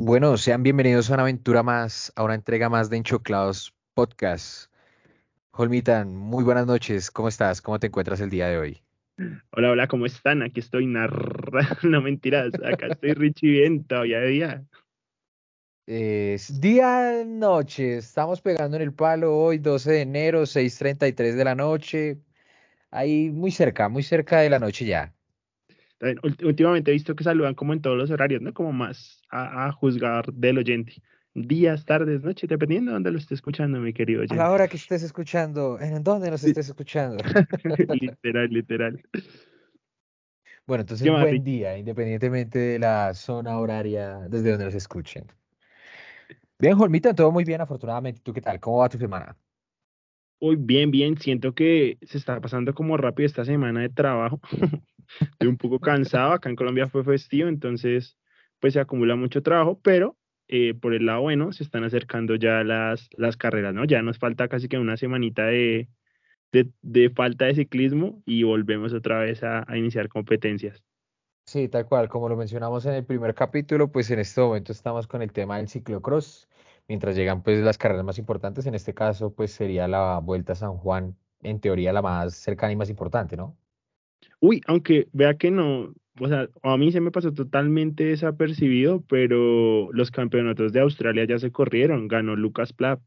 Bueno, sean bienvenidos a una aventura más, a una entrega más de Enchoclados Podcast. Holmitan, muy buenas noches. ¿Cómo estás? ¿Cómo te encuentras el día de hoy? Hola, hola, ¿cómo están? Aquí estoy narrando, no mentiras, acá estoy Richie bien, todavía de día. Es día, noche, estamos pegando en el palo hoy, 12 de enero, 6.33 de la noche. Ahí muy cerca, muy cerca de la noche ya. También, Últimamente he visto que saludan como en todos los horarios, ¿no? Como más a, a juzgar del oyente. Días, tardes, noches, dependiendo de dónde lo esté escuchando, mi querido A la oyente. hora que estés escuchando, ¿en dónde nos estés escuchando? Literal, literal. Bueno, ¿Qué entonces buen día, independientemente de la zona horaria desde donde nos escuchen. Bien, Holmitan, todo muy bien, afortunadamente. ¿Tú qué tal? ¿Cómo va tu semana? Uy, bien, bien, siento que se está pasando como rápido esta semana de trabajo. Estoy un poco cansado, acá en Colombia fue festivo, entonces pues se acumula mucho trabajo, pero eh, por el lado bueno se están acercando ya las, las carreras, ¿no? Ya nos falta casi que una semanita de, de, de falta de ciclismo y volvemos otra vez a, a iniciar competencias. Sí, tal cual, como lo mencionamos en el primer capítulo, pues en este momento estamos con el tema del ciclocross, mientras llegan pues las carreras más importantes, en este caso pues sería la Vuelta a San Juan, en teoría la más cercana y más importante, ¿no? Uy, aunque vea que no, o sea, a mí se me pasó totalmente desapercibido, pero los campeonatos de Australia ya se corrieron, ganó Lucas Plapp.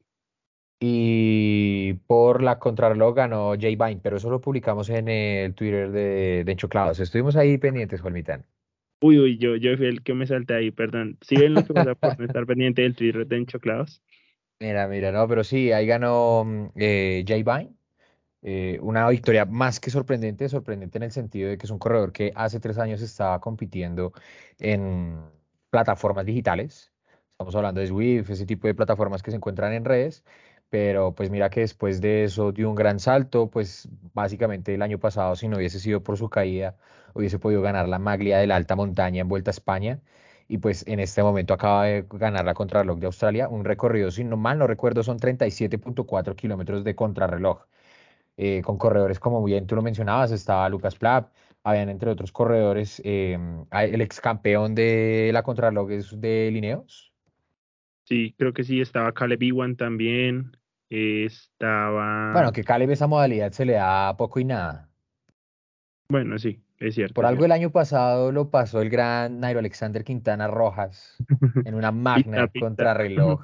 Y por la contrarreloj ganó Jay Vine, pero eso lo publicamos en el Twitter de, de Enchoclados. Estuvimos ahí pendientes, Juanmitán. Uy, uy, yo, yo fui el que me salté ahí, perdón. ¿Sí ven lo que pasa por no estar pendiente del Twitter de Enchoclados? Mira, mira, no, pero sí, ahí ganó mm, eh, Jay Vine. eh, una victoria más que sorprendente, sorprendente en el sentido de que es un corredor que hace tres años estaba compitiendo en plataformas digitales. Estamos hablando de Zwift, ese tipo de plataformas que se encuentran en redes, pero pues mira que después de eso dio un gran salto, pues básicamente el año pasado, si no hubiese sido por su caída, hubiese podido ganar la maglia de la alta montaña en Vuelta a España. Y pues en este momento acaba de ganar la contrarreloj de Australia, un recorrido, si no mal no recuerdo, son 37.4 kilómetros de contrarreloj eh, con corredores como bien tú lo mencionabas, estaba Lucas Plapp, habían entre otros corredores, eh, hay- el ex campeón de la contrarreloj es de Lineos, Sí, creo que sí, estaba Caleb Ewan también, eh, bueno, estaba, que Caleb esa modalidad se le da poco y nada. bueno, sí, es cierto, Por algo el año pasado lo pasó el gran Nairo Alexander Quintana Rojas en una magna contrarreloj.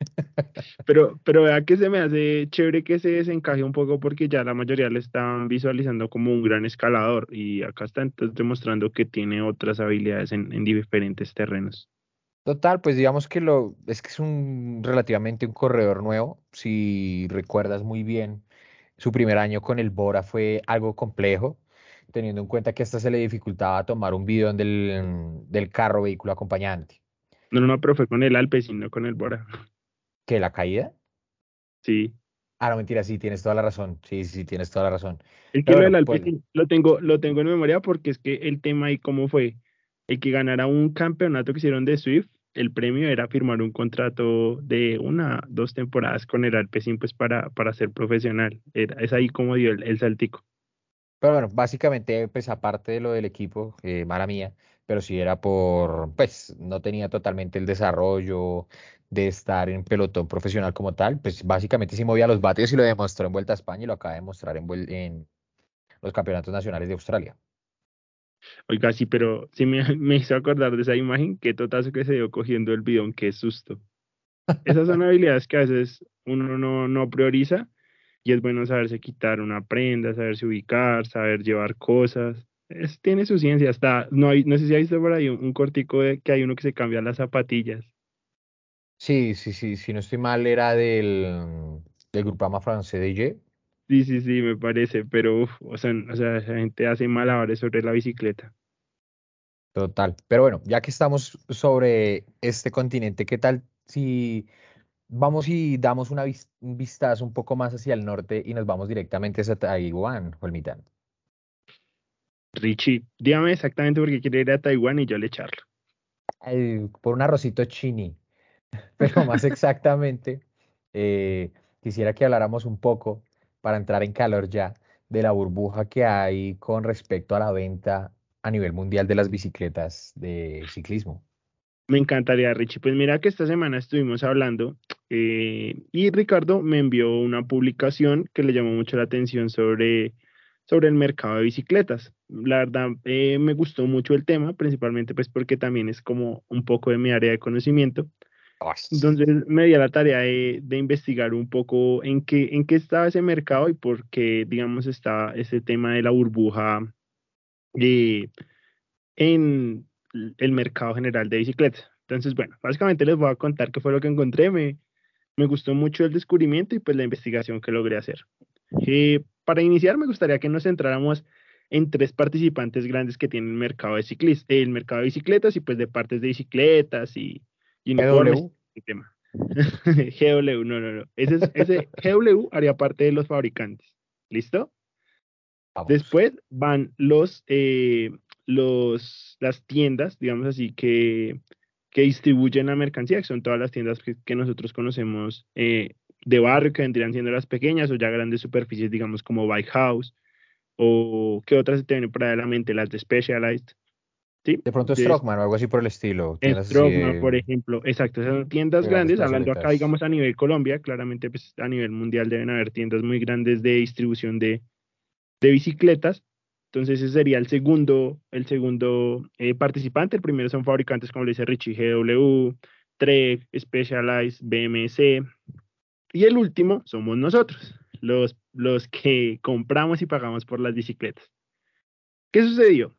Pero, pero vea que se me hace chévere que se desencaje un poco porque ya la mayoría le están visualizando como un gran escalador y acá está entonces demostrando que tiene otras habilidades en, en diferentes terrenos. Total, pues digamos que lo es que es un relativamente un corredor nuevo, si recuerdas muy bien. Su primer año con el Bora fue algo complejo, teniendo en cuenta que hasta se le dificultaba tomar un video del, del carro vehículo acompañante. No, no, no, pero fue con el Alpecin, no con el Bora. ¿Que la caída? Sí. Ah, no, mentira, sí, tienes toda la razón. Sí, sí, tienes toda la razón. Es que bueno, del pues Alpecin lo tengo, lo tengo en memoria porque es que el tema ahí cómo fue. El que ganara un campeonato que hicieron de Swift, el premio era firmar un contrato de una, dos temporadas con el Alpecin pues para, para ser profesional. Era, es ahí como dio el, el saltico. Pero bueno, básicamente, pues aparte de lo del equipo, eh, mala mía, pero sí era por, pues no tenía totalmente el desarrollo de estar en pelotón profesional como tal, pues básicamente sí movía los bates y lo demostró en Vuelta a España y lo acaba de demostrar en, en los campeonatos nacionales de Australia. Oiga, sí, pero sí me, me hizo acordar de esa imagen, qué totazo que se dio cogiendo el bidón, qué susto. Esas son habilidades que a veces uno no, no prioriza y es bueno saberse quitar una prenda, saberse ubicar, saber llevar cosas. Es, tiene su ciencia, hasta, no, hay, no sé si ha visto por ahí un, un cortico de que hay uno que se cambia las zapatillas. Sí, sí, sí, si no estoy mal, era del, del Groupama francés de Ye. Sí, sí, sí, me parece, pero uf, o sea, o sea, esa gente hace malabares sobre la bicicleta. Total. Pero bueno, ya que estamos sobre este continente, ¿qué tal si vamos y damos una vis- un vistazo un poco más hacia el norte y nos vamos directamente hacia Taiwán, Olmitán? Richie, dígame exactamente por qué quiere ir a Taiwán y yo le echarlo. Ay, por un arrocito chini, pero más exactamente, eh, quisiera que habláramos un poco, para entrar en calor ya, de la burbuja que hay con respecto a la venta a nivel mundial de las bicicletas de ciclismo. Me encantaría, Richie. Pues mira que esta semana estuvimos hablando eh, y Ricardo me envió una publicación que le llamó mucho la atención sobre, sobre el mercado de bicicletas. La verdad, eh, me gustó mucho el tema, principalmente pues porque también es como un poco de mi área de conocimiento. Entonces me di a la tarea de, investigar un poco en qué, en qué estaba ese mercado y por qué, digamos, está ese tema de la burbuja eh, en el mercado general de bicicletas. Entonces, bueno, básicamente les voy a contar qué fue lo que encontré. Me, me gustó mucho el descubrimiento y pues la investigación que logré hacer. Eh, para iniciar, me gustaría que nos centráramos en tres participantes grandes que tienen el mercado de ciclistas, el mercado de bicicletas y pues de partes de bicicletas y, y GW. tema. GW, no, no, no. Ese, ese GW haría parte de los fabricantes. ¿Listo? Después van los, eh, los, las tiendas, digamos así, que, que distribuyen la mercancía, que son todas las tiendas que, nosotros conocemos eh, de barrio, que vendrían siendo las pequeñas o ya grandes superficies, digamos como Bike House, o que otras se te vienen para la mente, las de Specialized. ¿sí? De pronto Strockman o algo así por el estilo. Strockman, por ejemplo, exacto, son tiendas grandes, hablando acá, digamos, a nivel Colombia, claramente pues, a nivel mundial deben haber tiendas muy grandes de distribución de, de bicicletas. Entonces ese sería el segundo, el segundo eh, participante. El primero son fabricantes, como le dice Richie, GW, Trek, Specialized, BMC. Y el último somos nosotros, los, los que compramos y pagamos por las bicicletas. ¿Qué sucedió?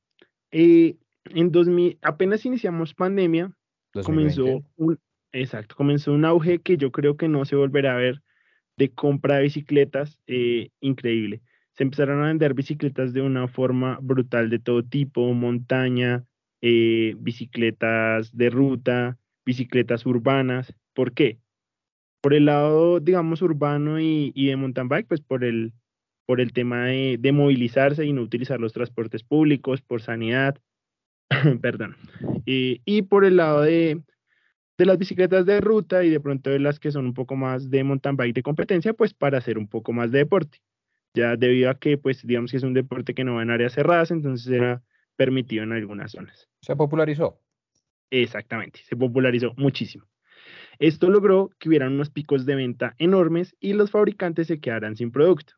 Eh, en 2000, apenas iniciamos pandemia, comenzó un, exacto, comenzó un auge que yo creo que no se volverá a ver de compra de bicicletas eh, increíble se empezaron a vender bicicletas de una forma brutal de todo tipo, montaña, eh, bicicletas de ruta, bicicletas urbanas. ¿Por qué? Por el lado, digamos, urbano y, de mountain bike, pues por el, por el tema de, movilizarse y no utilizar los transportes públicos, por sanidad, perdón, y por el lado de, de las bicicletas de ruta y de pronto de las que son un poco más de mountain bike de competencia, pues para hacer un poco más de deporte ya debido a que, pues, digamos que es un deporte que no va en áreas cerradas, entonces era permitido en algunas zonas. Se popularizó. Exactamente, se popularizó muchísimo. Esto logró que hubieran unos picos de venta enormes y los fabricantes se quedaran sin producto.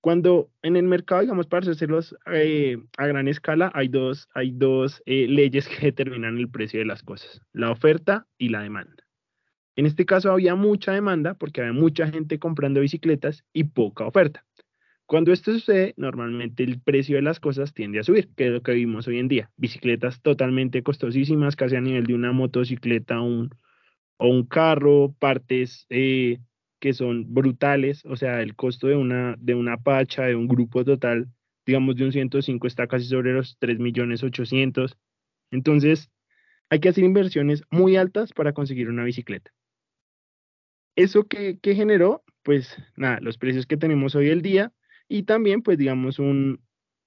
Cuando en el mercado, digamos, para hacerlos eh, a gran escala, hay dos, hay dos eh, leyes que determinan el precio de las cosas, la oferta y la demanda. En este caso había mucha demanda porque había mucha gente comprando bicicletas y poca oferta. Cuando esto sucede, normalmente el precio de las cosas tiende a subir, que es lo que vimos hoy en día. Bicicletas totalmente costosísimas, casi a nivel de una motocicleta o un carro, partes eh, que son brutales, o sea, el costo de una, pacha, de un grupo total, digamos de un 105 está casi sobre los 3 millones 800. Entonces, hay que hacer inversiones muy altas para conseguir una bicicleta. ¿Eso que generó? Pues nada, los precios que tenemos hoy el día, y también, pues, digamos, un,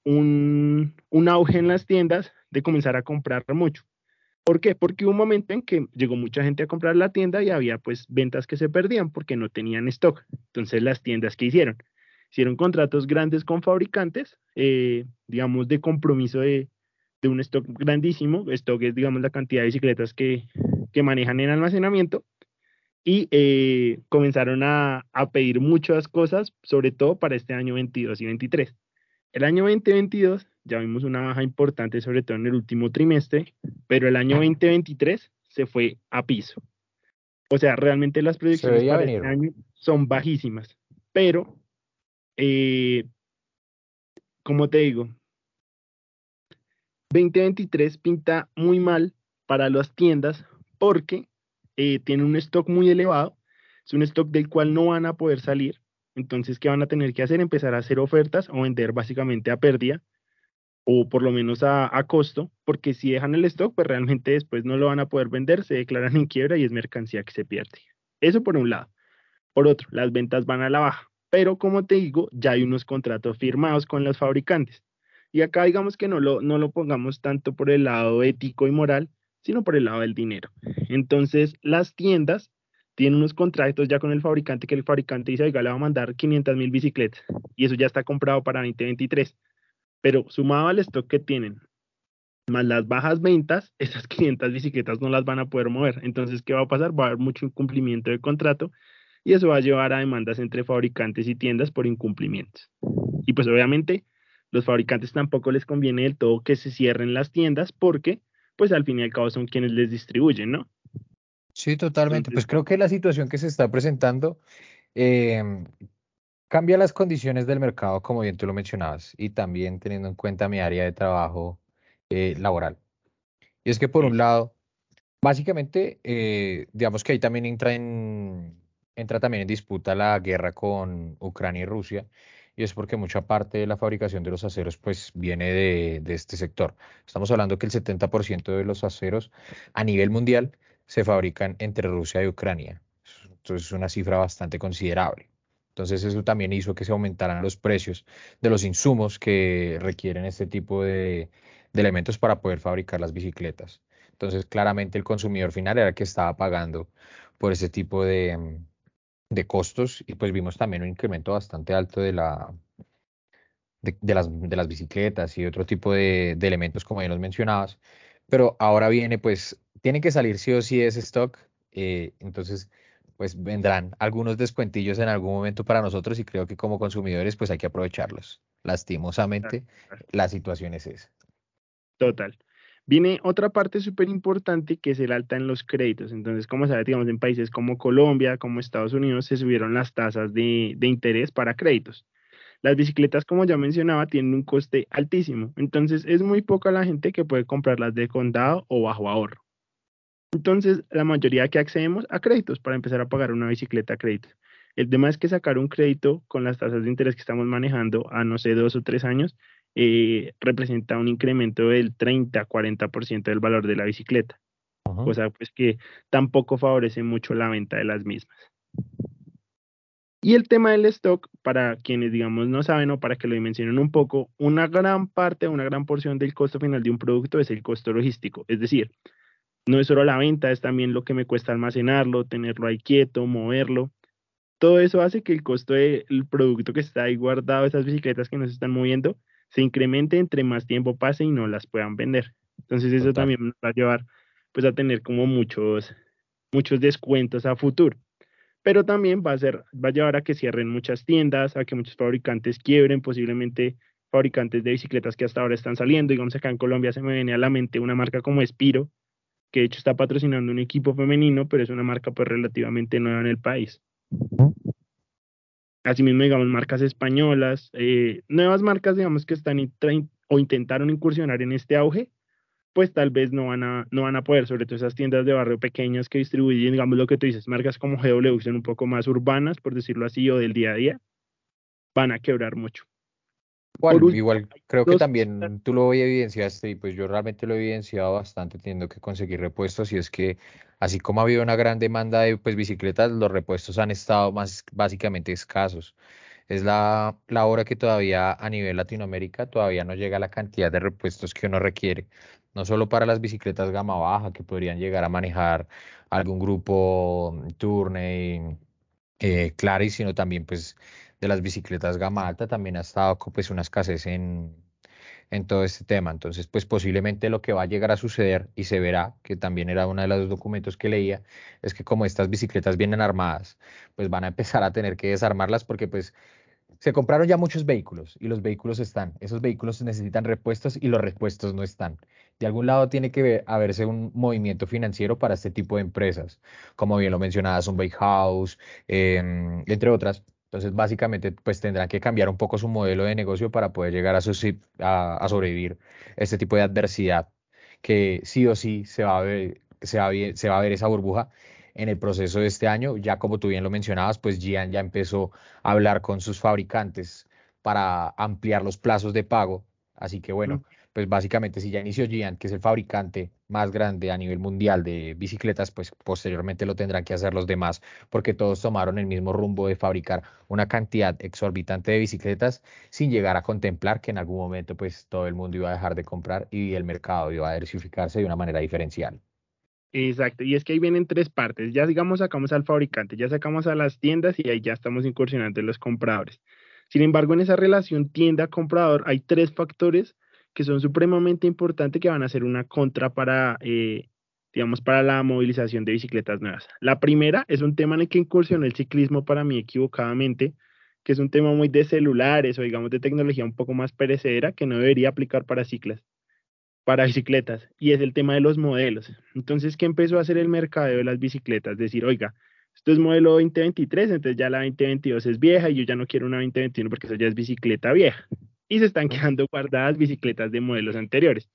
un, un auge en las tiendas de comenzar a comprar mucho. ¿Por qué? Porque hubo un momento en que llegó mucha gente a comprar la tienda y había pues ventas que se perdían porque no tenían stock. Entonces las tiendas que hicieron, hicieron contratos grandes con fabricantes, eh, digamos de compromiso de, de, un stock grandísimo. Stock es digamos la cantidad de bicicletas que, que manejan en almacenamiento y eh, comenzaron a, pedir muchas cosas, sobre todo para este año 22 y 23. El año 2022 ya vimos una baja importante, sobre todo en el último trimestre, pero el año 2023 se fue a piso. O sea, realmente las proyecciones para este año son bajísimas, pero, eh, como te digo, 2023 pinta muy mal para las tiendas porque eh, tienen un stock muy elevado, es un stock del cual no van a poder salir, entonces, ¿qué van a tener que hacer? Empezar a hacer ofertas o vender básicamente a pérdida o por lo menos a, costo, porque si dejan el stock, pues realmente después no lo van a poder vender, se declaran en quiebra y es mercancía que se pierde. Eso por un lado. Por otro, las ventas van a la baja, pero como te digo, ya hay unos contratos firmados con los fabricantes. Y acá digamos que no lo, no lo pongamos tanto por el lado ético y moral, sino por el lado del dinero. Entonces, las tiendas tienen unos contratos ya con el fabricante que el fabricante dice, oiga, le va a mandar 500 mil bicicletas y eso ya está comprado para 2023. Pero sumado al stock que tienen más las bajas ventas, esas 500 bicicletas no las van a poder mover. Entonces, ¿qué va a pasar? Va a haber mucho incumplimiento de contrato y eso va a llevar a demandas entre fabricantes y tiendas por incumplimientos. Y pues obviamente los fabricantes tampoco les conviene del todo que se cierren las tiendas porque pues al fin y al cabo son quienes les distribuyen, ¿no? Sí, totalmente. pues creo que la situación que se está presentando em, cambia las condiciones del mercado, como bien tú lo mencionabas, y también teniendo en cuenta mi área de trabajo eh, laboral. Y es que por un lado, básicamente, eh, digamos que ahí también entra en, entra también en disputa la guerra con Ucrania y Rusia, y es porque mucha parte de la fabricación de los aceros pues viene de, de este sector. Estamos hablando que el 70% de los aceros a nivel mundial se fabrican entre Rusia y Ucrania. Entonces es una cifra bastante considerable. Entonces eso también hizo que se aumentaran los precios de los insumos que requieren este tipo de, de elementos para poder fabricar las bicicletas. Entonces claramente el consumidor final era el que estaba pagando por ese tipo de, de costos y pues vimos también un incremento bastante alto de la de, las, de las bicicletas y otro tipo de, de, elementos como ya los mencionabas. Pero ahora viene pues tiene que salir sí o sí ese stock eh, entonces pues vendrán algunos descuentillos en algún momento para nosotros y creo que como consumidores pues hay que aprovecharlos. Lastimosamente la situación es esa. Total Viene otra parte súper importante que es el alta en los créditos. Entonces, como sabes, digamos, en países como Colombia, como Estados Unidos, se subieron las tasas de, de interés para créditos. Las bicicletas, como ya mencionaba, tienen un coste altísimo. Entonces, es muy poca la gente que puede comprarlas de condado o bajo ahorro. Entonces, la mayoría que accedemos a créditos para empezar a pagar una bicicleta a crédito. El tema es que sacar un crédito con las tasas de interés que estamos manejando a, no sé, dos o tres años, eh, representa un incremento del 30-40% del valor de la bicicleta, cosa pues que tampoco favorece mucho la venta de las mismas. Y el tema del stock, para quienes digamos no saben o para que lo dimensionen un poco, una gran parte, una gran porción del costo final de un producto es el costo logístico, es decir, no es solo la venta, es también lo que me cuesta almacenarlo, tenerlo ahí quieto, moverlo. Todo eso hace que el costo del producto que está ahí guardado, esas bicicletas que nos están moviendo, se incremente entre más tiempo pase y no las puedan vender. Entonces eso también nos va a llevar pues a tener como muchos, muchos descuentos a futuro. Pero también va a, ser, va a llevar a que cierren muchas tiendas, a que muchos fabricantes quiebren, posiblemente fabricantes de bicicletas que hasta ahora están saliendo. Digamos acá en Colombia se me viene a la mente una marca como Espiro, que de hecho está patrocinando un equipo femenino, pero es una marca pues relativamente nueva en el país. Asimismo, digamos, marcas españolas, eh, nuevas marcas, digamos, que están o intentaron incursionar en este auge, pues tal vez no van a, no van a poder, sobre todo esas tiendas de barrio pequeñas que distribuyen, digamos, lo que tú dices, marcas como GW, son un poco más urbanas, por decirlo así, o del día a día, van a quebrar mucho. Igual, igual creo que también tú lo evidenciaste y pues yo realmente lo he evidenciado bastante teniendo que conseguir repuestos y es que así como ha habido una gran demanda de pues bicicletas, los repuestos han estado más básicamente escasos. Es la, la hora que todavía a nivel Latinoamérica todavía no llega la cantidad de repuestos que uno requiere, no solo para las bicicletas gama baja que podrían llegar a manejar algún grupo Tourney, eh, Claris, sino también pues de las bicicletas gama alta también ha estado pues una escasez en, en todo este tema. Entonces, pues posiblemente lo que va a llegar a suceder y se verá, que también era uno de los documentos que leía, es que como estas bicicletas vienen armadas, pues van a empezar a tener que desarmarlas porque pues se compraron ya muchos vehículos y los vehículos están. Esos vehículos necesitan repuestos y los repuestos no están. De algún lado tiene que haberse un movimiento financiero para este tipo de empresas, como bien lo mencionabas, un Bike House, em, entre otras entonces, básicamente, pues tendrán que cambiar un poco su modelo de negocio para poder llegar a, a, sobrevivir este tipo de adversidad que sí o sí se va, a ver, se, va se va a ver esa burbuja en el proceso de este año. Ya como tú bien lo mencionabas, pues Gian ya empezó a hablar con sus fabricantes para ampliar los plazos de pago. Así que bueno, pues básicamente si ya inició Gian, que es el fabricante más grande a nivel mundial de bicicletas, pues posteriormente lo tendrán que hacer los demás, porque todos tomaron el mismo rumbo de fabricar una cantidad exorbitante de bicicletas sin llegar a contemplar que en algún momento pues todo el mundo iba a dejar de comprar y el mercado iba a diversificarse de una manera diferencial. Exacto, y es que ahí vienen tres partes. Ya digamos sacamos al fabricante, ya sacamos a las tiendas y ahí ya estamos incursionando en los compradores. Sin embargo, en esa relación tienda-comprador hay tres factores que son supremamente importantes que van a ser una contra para, eh, digamos, para la movilización de bicicletas nuevas. La primera es un tema en el que incursionó el ciclismo para mí equivocadamente, que es un tema muy de celulares o digamos de tecnología un poco más perecedera que no debería aplicar para ciclas, para bicicletas, y es el tema de los modelos. Entonces, ¿qué empezó a hacer el mercadeo de las bicicletas? Decir, oiga, esto es modelo 2023, entonces ya la 2022 es vieja y yo ya no quiero una 2021 porque eso ya es bicicleta vieja. Y se están quedando guardadas bicicletas de modelos anteriores,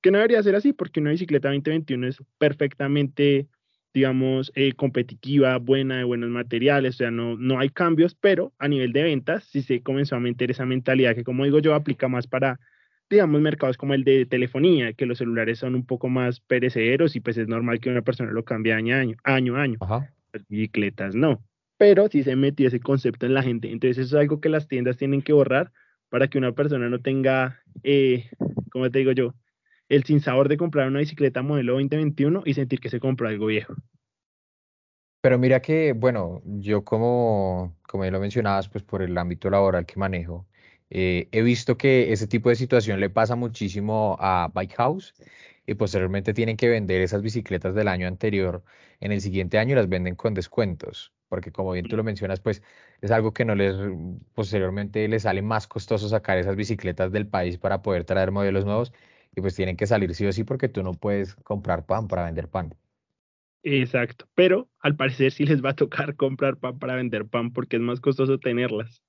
que no debería ser así porque una bicicleta 2021 es perfectamente digamos, eh, competitiva, buena, de buenos materiales, o sea, no, no hay cambios, pero a nivel de ventas sí se comenzó a meter esa mentalidad que, como digo yo, aplica más para, digamos, mercados como el de telefonía, que los celulares son un poco más perecederos y pues es normal que una persona lo cambie año a año, año a año. Las bicicletas no, pero sí se metió ese concepto en la gente, entonces eso es algo que las tiendas tienen que borrar para que una persona no tenga, eh, como te digo yo, el sinsabor de comprar una bicicleta modelo 2021 y sentir que se compra algo viejo. Pero mira que, bueno, yo como, como ya lo mencionabas, pues por el ámbito laboral que manejo, eh, he visto que ese tipo de situación le pasa muchísimo a Bike House y posteriormente tienen que vender esas bicicletas del año anterior en el siguiente año las venden con descuentos, porque como bien tú lo mencionas, pues es algo que no les, posteriormente les sale más costoso sacar esas bicicletas del país para poder traer modelos nuevos y pues tienen que salir sí o sí porque tú no puedes comprar pan para vender pan. Exacto, pero al parecer sí les va a tocar comprar pan para vender pan porque es más costoso tenerlas.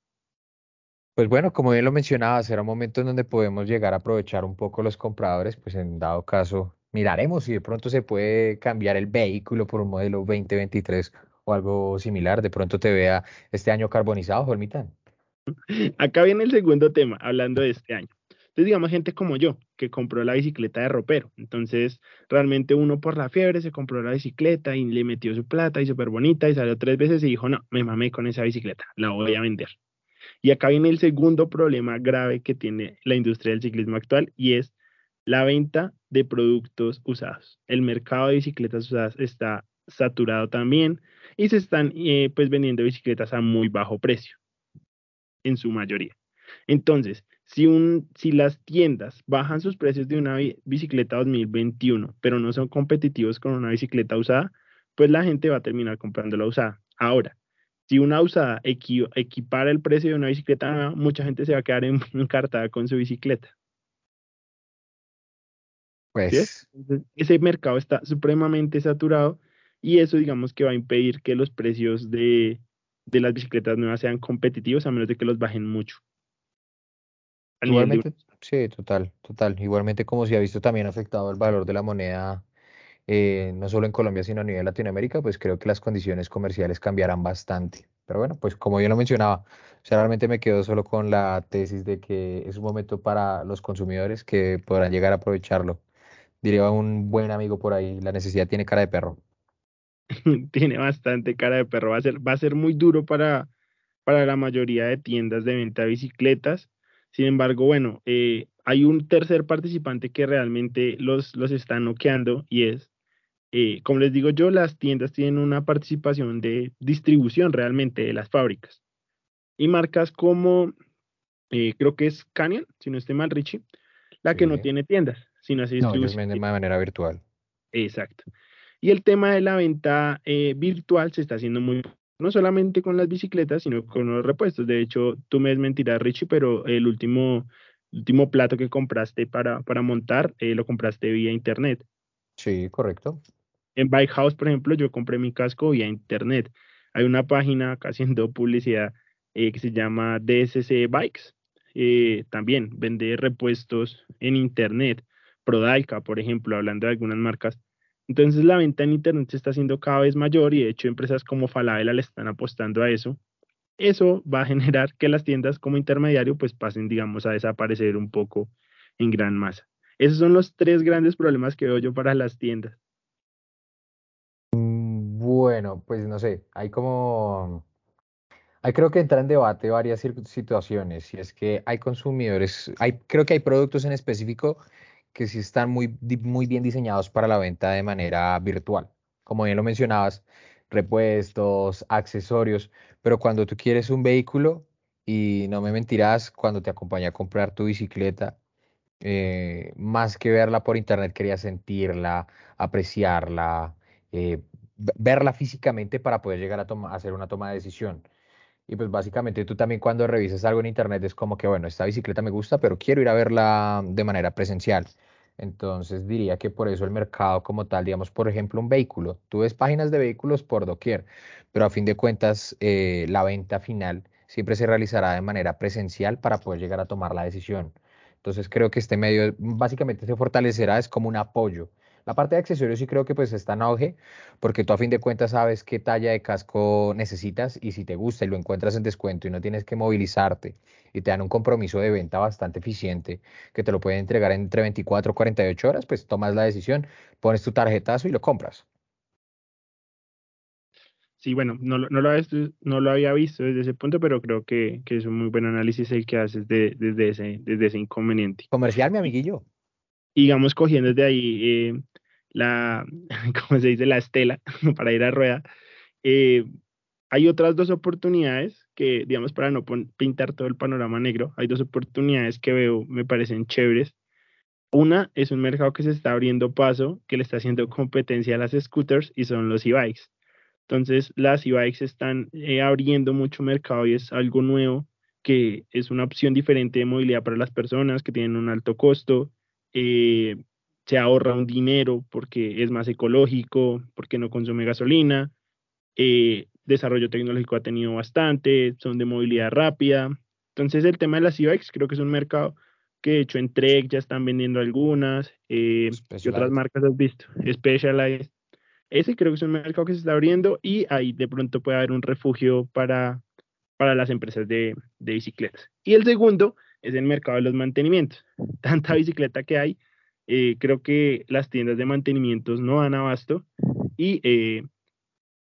Pues bueno, como bien lo mencionaba, será un momento en donde podemos llegar a aprovechar un poco los compradores, pues en dado caso miraremos si de pronto se puede cambiar el vehículo por un modelo 2023 o algo similar, de pronto te vea este año carbonizado, Jormitán. Acá viene el segundo tema, hablando de este año. Entonces, digamos, gente como yo, que compró la bicicleta de ropero. Entonces, realmente uno por la fiebre se compró la bicicleta y le metió su plata y súper bonita y salió tres veces y dijo, no, me mamé con esa bicicleta, la voy a vender. Y acá viene el segundo problema grave que tiene la industria del ciclismo actual y es la venta de productos usados. El mercado de bicicletas usadas está saturado también y se están eh, pues vendiendo bicicletas a muy bajo precio, en su mayoría. Entonces, si, un, si las tiendas bajan sus precios de una bicicleta 2021, pero no son competitivos con una bicicleta usada, pues la gente va a terminar comprando la usada. Ahora, si una usada equipara el precio de una bicicleta nueva, mucha gente se va a quedar encartada con su bicicleta. Pues. Ese mercado está supremamente saturado y eso, digamos, que va a impedir que los precios de, de las bicicletas nuevas sean competitivos a menos de que los bajen mucho. Igualmente, sí, total, total. Igualmente como se ha visto también afectado el valor de la moneda, eh, no solo en Colombia, sino a nivel Latinoamérica, pues creo que las condiciones comerciales cambiarán bastante. Pero bueno, pues como yo lo mencionaba, realmente me quedo solo con la tesis de que es un momento para los consumidores que podrán llegar a aprovecharlo. Diría un buen amigo por ahí, la necesidad tiene cara de perro. tiene bastante cara de perro. Va a ser, va a ser muy duro para, para la mayoría de tiendas de venta de bicicletas sin embargo, bueno, eh, hay un tercer participante que realmente los, los está noqueando y es, eh, como les digo yo, las tiendas tienen una participación de distribución realmente de las fábricas. Y marcas como, eh, creo que es Canyon, si no estoy mal, Richie, la que no tiene tiendas, sino así distribución. de manera virtual. Exacto. Y el tema de la venta virtual se está haciendo muy no solamente con las bicicletas, sino con los repuestos. De hecho, tú me mentirás, Richie, pero el último, último plato que compraste para, para montar, eh, lo compraste vía internet. Sí, correcto. En Bike House, por ejemplo, yo compré mi casco vía internet. Hay una página acá haciendo publicidad eh, que se llama DSC Bikes. Eh, también vende repuestos en internet. Prodalca, por ejemplo, hablando de algunas marcas, entonces la venta en Internet se está haciendo cada vez mayor y de hecho empresas como Falabella le están apostando a eso. Eso va a generar que las tiendas como intermediario pues pasen, digamos, a desaparecer un poco en gran masa. Esos son los tres grandes problemas que veo yo para las tiendas. Mm, bueno, pues no sé, hay como, hay creo que entra en debate varias situaciones, y es que hay consumidores, hay, creo que hay productos en específico que sí están muy, muy bien diseñados para la venta de manera virtual. Como bien lo mencionabas, repuestos, accesorios, pero cuando tú quieres un vehículo, y no me mentirás, cuando te acompaña a comprar tu bicicleta, eh, más que verla por internet, quería sentirla, apreciarla, eh, verla físicamente para poder llegar a, a hacer una toma de decisión. Y pues básicamente tú también cuando revisas algo en internet es como que, bueno, esta bicicleta me gusta, pero quiero ir a verla de manera presencial. Entonces diría que por eso el mercado como tal, digamos, por ejemplo, un vehículo. Tú ves páginas de vehículos por doquier, pero a fin de cuentas eh, la venta final siempre se realizará de manera presencial para poder llegar a tomar la decisión. Entonces creo que este medio básicamente se fortalecerá, es como un apoyo la parte de accesorios sí creo que pues está en auge, porque tú a fin de cuentas sabes qué talla de casco necesitas y si te gusta y lo encuentras en descuento y no tienes que movilizarte y te dan un compromiso de venta bastante eficiente que te lo pueden entregar entre 24 o 48 horas, pues tomas la decisión, pones tu tarjetazo y lo compras. Sí, bueno, no, no, lo, no lo había visto desde ese punto, pero creo que, es un muy buen análisis el que haces desde, ese, desde ese inconveniente. Comercial, mi amiguillo. Digamos, cogiendo desde ahí eh, la, como se dice, la estela para ir a rueda. Eh, hay otras dos oportunidades que, digamos, para no pintar todo el panorama negro, hay dos oportunidades que veo, me parecen chéveres. Una es un mercado que se está abriendo paso, que le está haciendo competencia a las scooters y son los e-bikes. Entonces, las e-bikes están eh, abriendo mucho mercado y es algo nuevo que es una opción diferente de movilidad para las personas que tienen un alto costo. Eh, se ahorra un dinero porque es más ecológico, porque no consume gasolina. Eh, desarrollo tecnológico ha tenido bastante, son de movilidad rápida. Entonces el tema de las e-bikes creo que es un mercado que de hecho en Trek ya están vendiendo algunas. Eh, ¿Qué otras marcas has visto? Specialized. Ese creo que es un mercado que se está abriendo y ahí de pronto puede haber un refugio para, para las empresas de, de bicicletas. Y el segundo es el mercado de los mantenimientos. Tanta bicicleta que hay eh, creo que las tiendas de mantenimientos no dan abasto y eh,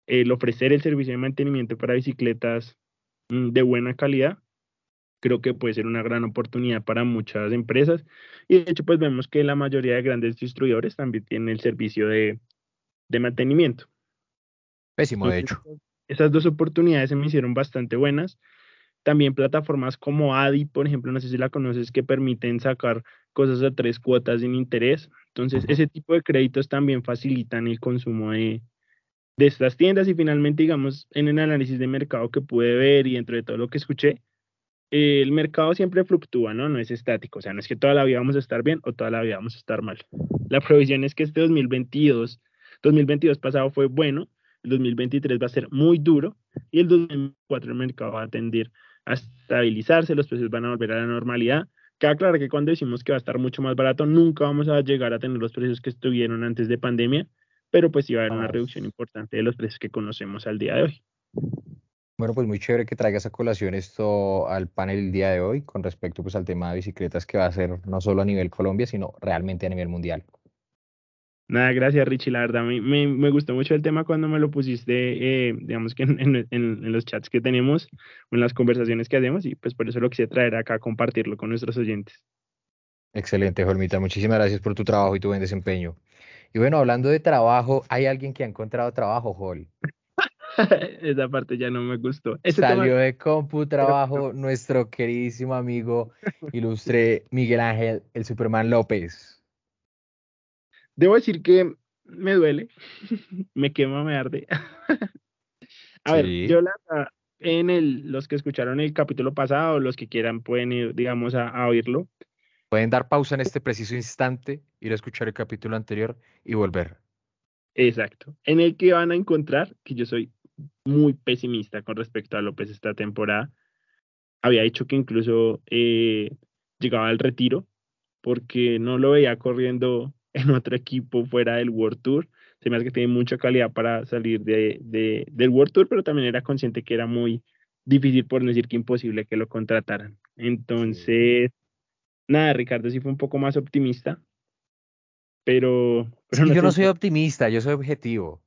el ofrecer el servicio de mantenimiento para bicicletas mm, de buena calidad creo que puede ser una gran oportunidad para muchas empresas y de hecho pues vemos que la mayoría de grandes distribuidores también tienen el servicio de, de mantenimiento. Pésimo, de hecho. Esas dos oportunidades se me hicieron bastante buenas. También plataformas como Adi, por ejemplo, no sé si la conoces, que permiten sacar cosas a tres cuotas sin interés. Entonces, ese tipo de créditos también facilitan el consumo de, de estas tiendas y finalmente, digamos, en el análisis de mercado que pude ver y dentro de todo lo que escuché, el mercado siempre fluctúa, ¿no? No es estático, o sea, no es que toda la vida vamos a estar bien o toda la vida vamos a estar mal. La provisión es que este 2022, 2022 pasado fue bueno, el 2023 va a ser muy duro y el 2024 el mercado va a tender a estabilizarse, los precios van a volver a la normalidad Queda claro que cuando decimos que va a estar mucho más barato, nunca vamos a llegar a tener los precios que estuvieron antes de pandemia, pero pues sí va a haber una reducción importante de los precios que conocemos al día de hoy. Bueno, pues muy chévere que traigas a colación esto al panel el día de hoy con respecto pues al tema de bicicletas que va a ser no solo a nivel Colombia, sino realmente a nivel mundial. Nada, gracias Richie, la verdad, me, me, gustó mucho el tema cuando me lo pusiste, eh, digamos que en, en, los chats que tenemos, en las conversaciones que hacemos, y pues por eso lo quise traer acá a compartirlo con nuestros oyentes. Excelente, Jolmita, muchísimas gracias por tu trabajo y tu buen desempeño. Y bueno, hablando de trabajo, ¿hay alguien que ha encontrado trabajo, Jol? Esa parte ya no me gustó. Salió de Compu Trabajo nuestro queridísimo amigo ilustre Miguel Ángel, el Superman López. Debo decir que me duele, me quema, me arde. a ver, yo la, en el, los que escucharon el capítulo pasado, los que quieran pueden ir, digamos, a, oírlo. Pueden dar pausa en este preciso instante, ir a escuchar el capítulo anterior y volver. Exacto. En el que van a encontrar que yo soy muy pesimista con respecto a López esta temporada. Había dicho que incluso eh, llegaba al retiro porque no lo veía corriendo en otro equipo fuera del World Tour. Se me hace que tiene mucha calidad para salir de, del World Tour, pero también era consciente que era muy difícil, por no decir que imposible, que lo contrataran. Entonces, nada, Ricardo sí fue un poco más optimista, pero... yo no soy optimista, yo soy objetivo.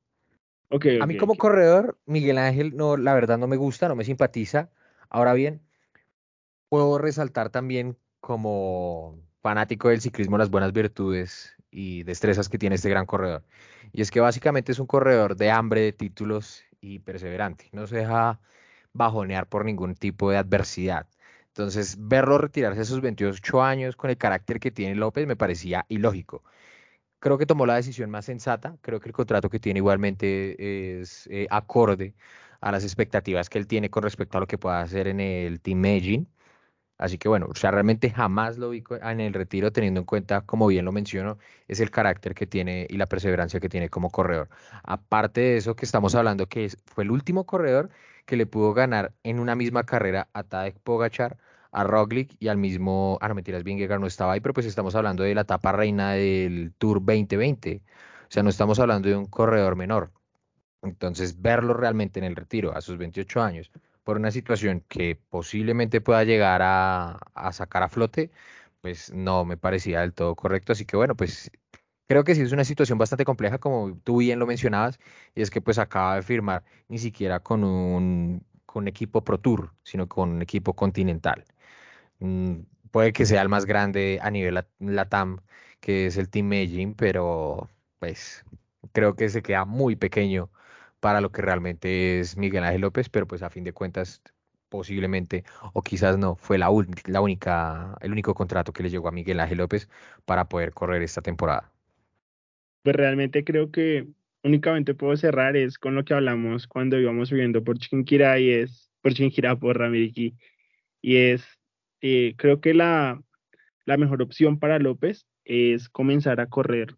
Okay, a mí como corredor, Miguel Ángel, no, la verdad no me gusta, no me simpatiza. Ahora bien, puedo resaltar también como fanático del ciclismo las buenas virtudes y destrezas que tiene este gran corredor. Y es que básicamente es un corredor de hambre de títulos y perseverante. No se deja bajonear por ningún tipo de adversidad. Entonces, verlo retirarse a sus 28 años con el carácter que tiene López me parecía ilógico. Creo que tomó la decisión más sensata. Creo que el contrato que tiene igualmente es eh, acorde a las expectativas que él tiene con respecto a lo que pueda hacer en el Team Medellín. Así que bueno, o sea, realmente jamás lo vi en el retiro teniendo en cuenta, como bien lo menciono, es el carácter que tiene y la perseverancia que tiene como corredor. Aparte de eso que estamos hablando que fue el último corredor que le pudo ganar en una misma carrera a Tadej Pogachar, a Roglic y al mismo, ah no mentiras, no estaba ahí, pero pues estamos hablando de la etapa reina del Tour 2020. O sea, no estamos hablando de un corredor menor. Entonces, verlo realmente en el retiro a sus 28 años por una situación que posiblemente pueda llegar a, sacar a flote, pues no me parecía del todo correcto. Así que bueno, pues creo que sí es una situación bastante compleja, como tú bien lo mencionabas, y es que pues acaba de firmar ni siquiera con un, con equipo Pro Tour, sino con un equipo continental. Mm, puede que sea el más grande a nivel LATAM, que es el Team Medellín, pero pues creo que se queda muy pequeño para lo que realmente es Miguel Ángel López, pero pues a fin de cuentas posiblemente o quizás no fue la, la única el único contrato que le llegó a Miguel Ángel López para poder correr esta temporada. Pues realmente creo que únicamente puedo cerrar es con lo que hablamos cuando íbamos subiendo por Chinquirá y es por Chinquirá por Ramiriki y es eh, creo que la, la mejor opción para López es comenzar a correr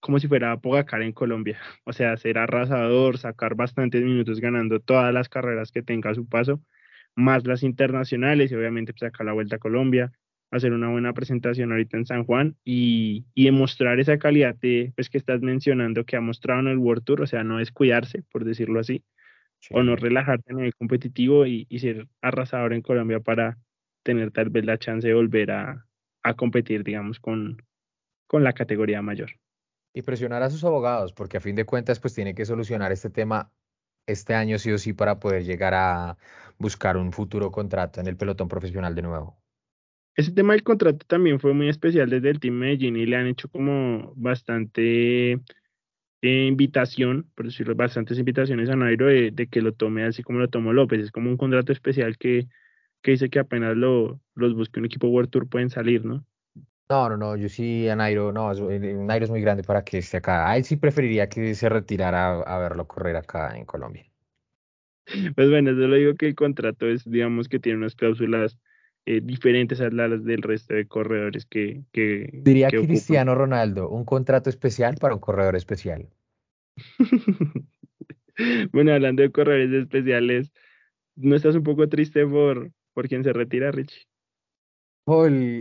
como si fuera Pogacar en Colombia. O sea, ser arrasador, sacar bastantes minutos ganando todas las carreras que tenga a su paso, más las internacionales y obviamente pues, sacar la vuelta a Colombia, hacer una buena presentación ahorita en San Juan y, y demostrar esa calidad de, pues, que estás mencionando que ha mostrado en el World Tour, o sea, no descuidarse, por decirlo así, o no relajarte en el competitivo y, y, ser arrasador en Colombia para tener tal vez la chance de volver a, a competir, digamos, con, con la categoría mayor. Y presionar a sus abogados, porque a fin de cuentas, pues tiene que solucionar este tema este año sí o sí para poder llegar a buscar un futuro contrato en el pelotón profesional de nuevo. Ese tema del contrato también fue muy especial desde el Team Medellín y le han hecho como bastante eh, invitación, por decirlo, bastantes invitaciones a Nairo de, que lo tome así como lo tomó López. Es como un contrato especial que, que dice que apenas lo, los busque un equipo World Tour pueden salir, ¿no? No, no, no, yo sí a Nairo, no, eh, Nairo es muy grande para que esté acá. A él sí preferiría que se retirara a, verlo correr acá en Colombia. Pues bueno, lo digo que el contrato es, digamos que tiene unas cláusulas eh, diferentes a las del resto de corredores que... que Diría que Cristiano Ronaldo, un contrato especial para un corredor especial. bueno, hablando de corredores especiales, ¿no estás un poco triste por, por quien se retira, Richie?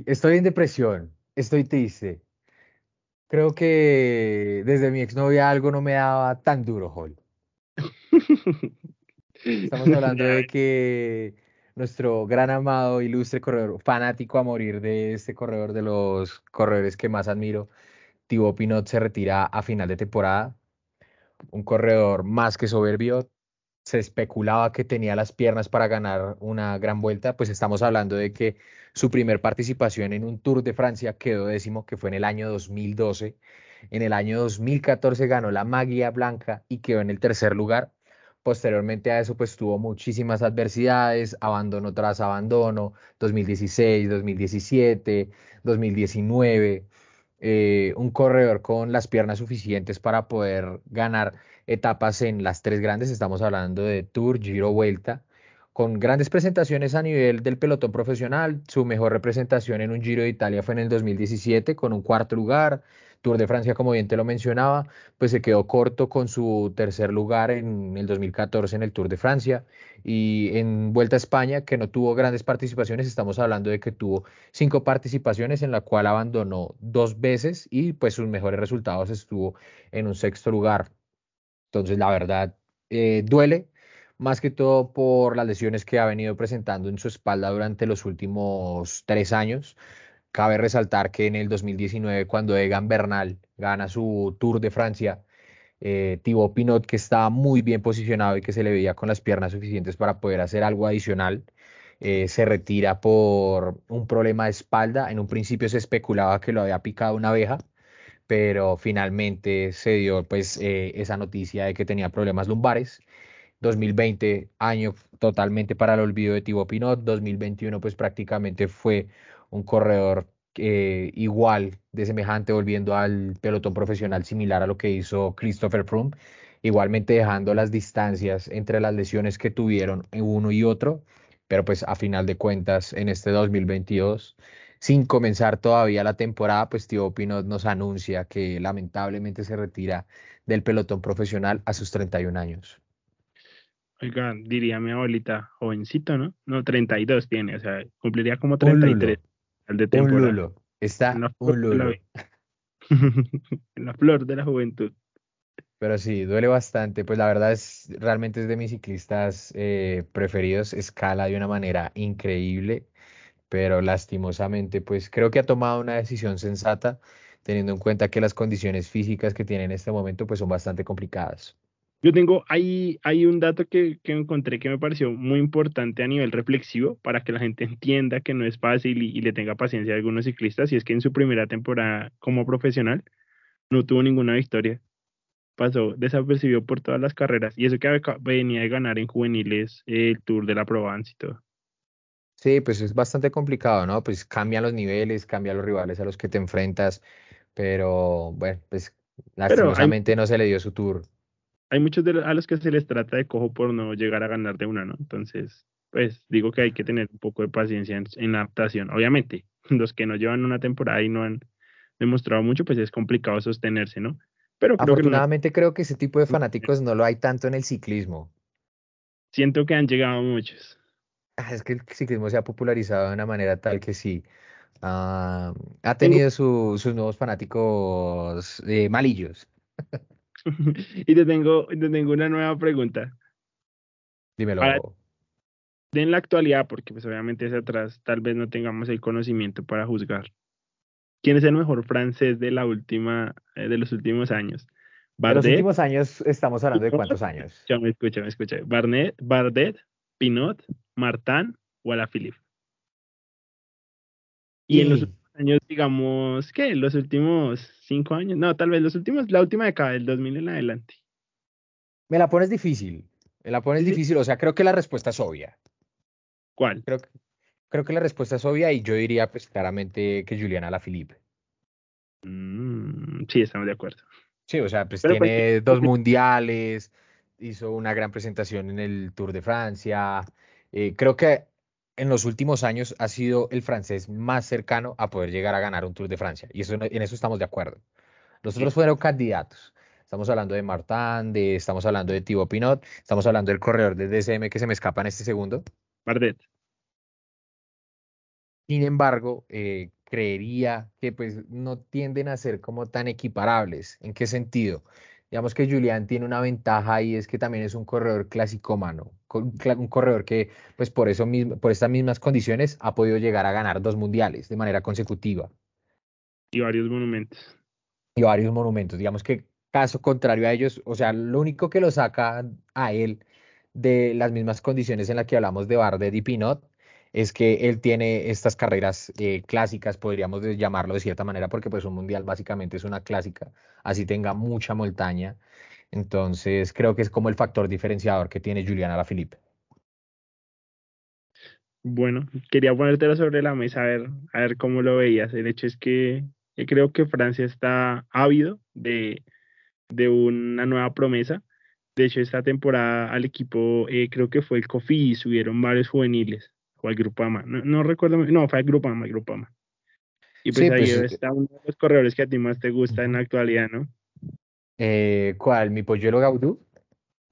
estoy en depresión. Estoy triste. Creo que desde mi exnovia algo no me daba tan duro, Hall. Estamos hablando de que nuestro gran amado, ilustre corredor, fanático a morir de este corredor, de los corredores que más admiro, Thibaut Pinot se retira a final de temporada. Un corredor más que soberbio. Se especulaba que tenía las piernas para ganar una gran vuelta, pues estamos hablando de que su primer participación en un Tour de Francia quedó décimo, que fue en el año 2012. En el año 2014 ganó la Magia Blanca y quedó en el tercer lugar. Posteriormente a eso, pues tuvo muchísimas adversidades, abandono tras abandono, 2016, 2017, 2019. Un corredor con las piernas suficientes para poder ganar etapas en las tres grandes, estamos hablando de Tour, Giro, Vuelta, con grandes presentaciones a nivel del pelotón profesional. Su mejor representación en un Giro de Italia fue en el 2017 con un cuarto lugar. Tour de Francia, como bien te lo mencionaba, pues se quedó corto con su tercer lugar en el 2014 en el Tour de Francia. Y en Vuelta a España, que no tuvo grandes participaciones, estamos hablando de que tuvo cinco participaciones en la cual abandonó dos veces y pues sus mejores resultados estuvo en un sexto lugar. Entonces, la verdad, eh, duele, más que todo por las lesiones que ha venido presentando en su espalda durante los últimos tres años. Cabe resaltar que en el 2019, cuando Egan Bernal gana su Tour de Francia, eh, Thibaut Pinot, que estaba muy bien posicionado y que se le veía con las piernas suficientes para poder hacer algo adicional, eh, se retira por un problema de espalda. En un principio se especulaba que lo había picado una abeja, pero finalmente se dio pues eh, esa noticia de que tenía problemas lumbares 2020, año totalmente para el olvido de Thibaut Pinot. 2021 pues prácticamente fue un corredor eh, igual de semejante, volviendo al pelotón profesional similar a lo que hizo Christopher Froome, igualmente dejando las distancias entre las lesiones que tuvieron uno y otro, pero pues a final de cuentas en este 2022 sin comenzar todavía la temporada, pues Thibaut Pinot nos anuncia que lamentablemente se retira del pelotón profesional a sus 31 años. Oiga, diría mi abuelita, jovencito, ¿no? No, 32 tiene, o sea, cumpliría como 33 al de temporada. Un lulo. Está un lulo. en la flor de la juventud. Pero sí, duele bastante. Pues la verdad es, realmente es de mis ciclistas eh, preferidos. Escala de una manera increíble, pero lastimosamente, pues creo que ha tomado una decisión sensata, teniendo en cuenta que las condiciones físicas que tiene en este momento, pues son bastante complicadas. Yo tengo, hay, hay un dato que, que, encontré que me pareció muy importante a nivel reflexivo para que la gente entienda que no es fácil y, le tenga paciencia a algunos ciclistas, y es que en su primera temporada como profesional no tuvo ninguna victoria. Pasó desapercibido por todas las carreras, y eso que venía de ganar en juveniles el Tour de la Provence y todo. Sí, pues es bastante complicado, ¿no? Pues cambian los niveles, cambian los rivales a los que te enfrentas, pero bueno, pues lastimosamente no se le dio su tour hay muchos de a los que se les trata de cojo por no llegar a ganar de una, ¿no? Entonces, pues digo que hay que tener un poco de paciencia en, la adaptación. Obviamente, los que no llevan una temporada y no han demostrado mucho, pues es complicado sostenerse, ¿no? Pero Afortunadamente creo que ese tipo de fanáticos no lo hay tanto en el ciclismo. Siento que han llegado muchos. Ah, es que el ciclismo se ha popularizado de una manera tal que sí. Ah, ha tenido sus nuevos fanáticos eh, malillos. y te tengo, te tengo una nueva pregunta. Dímelo. en la actualidad, porque pues obviamente es atrás, tal vez no tengamos el conocimiento para juzgar. ¿Quién es el mejor francés de la última, eh, de los últimos años? Bardet, de los últimos años estamos hablando de cuántos años. Escucha, escucha, escucha. Barnet, Bardet, Pinot, Martin o Alaphilippe. Y, y en los años, digamos, ¿qué? Los últimos cinco años, no, tal vez los últimos, la última década, del 2000 en adelante. Me la pones difícil, me la pones difícil, o sea, creo que la respuesta es obvia. ¿Cuál? Creo, creo que la respuesta es obvia y yo diría, pues, claramente que Juliana Alaphilippe. Mm, sí, estamos de acuerdo. Sí, o sea, pues tiene pues, dos mundiales, hizo una gran presentación en el Tour de Francia. Eh, creo que en los últimos años ha sido el francés más cercano a poder llegar a ganar un Tour de Francia. Y eso, en eso estamos de acuerdo. Los otros fueron candidatos. Estamos hablando de Martin, de, estamos hablando de Thibaut Pinot, estamos hablando del corredor de DCM que se me escapa en este segundo. Bardet. Sin embargo, eh, creería que pues no tienden a ser como tan equiparables. ¿En qué sentido? Digamos que Julián tiene una ventaja y es que también es un corredor clásico un corredor que, pues por eso mismo, por estas mismas condiciones, ha podido llegar a ganar dos mundiales de manera consecutiva. Y varios monumentos. Y varios monumentos. Digamos que caso contrario a ellos, o sea, lo único que lo saca a él de las mismas condiciones en las que hablamos de Bardet y Pinot es que él tiene estas carreras eh, clásicas, podríamos llamarlo de cierta manera, porque pues un mundial básicamente es una clásica, así tenga mucha montaña. Entonces creo que es como el factor diferenciador que tiene Juliana Alaphilippe. Bueno, quería ponértelo sobre la mesa a ver, a ver cómo lo veías. El hecho es que creo que Francia está ávido de, de una nueva promesa. De hecho, esta temporada al equipo eh, creo que fue el COFI y subieron varios juveniles o al Grupama. No, no recuerdo, no, fue al Grupama, el Grupama. Y pues ahí pues, está uno de los corredores que a ti más te gusta en la actualidad, ¿no? Eh, ¿Cuál? ¿Mi polluelo Gaudú?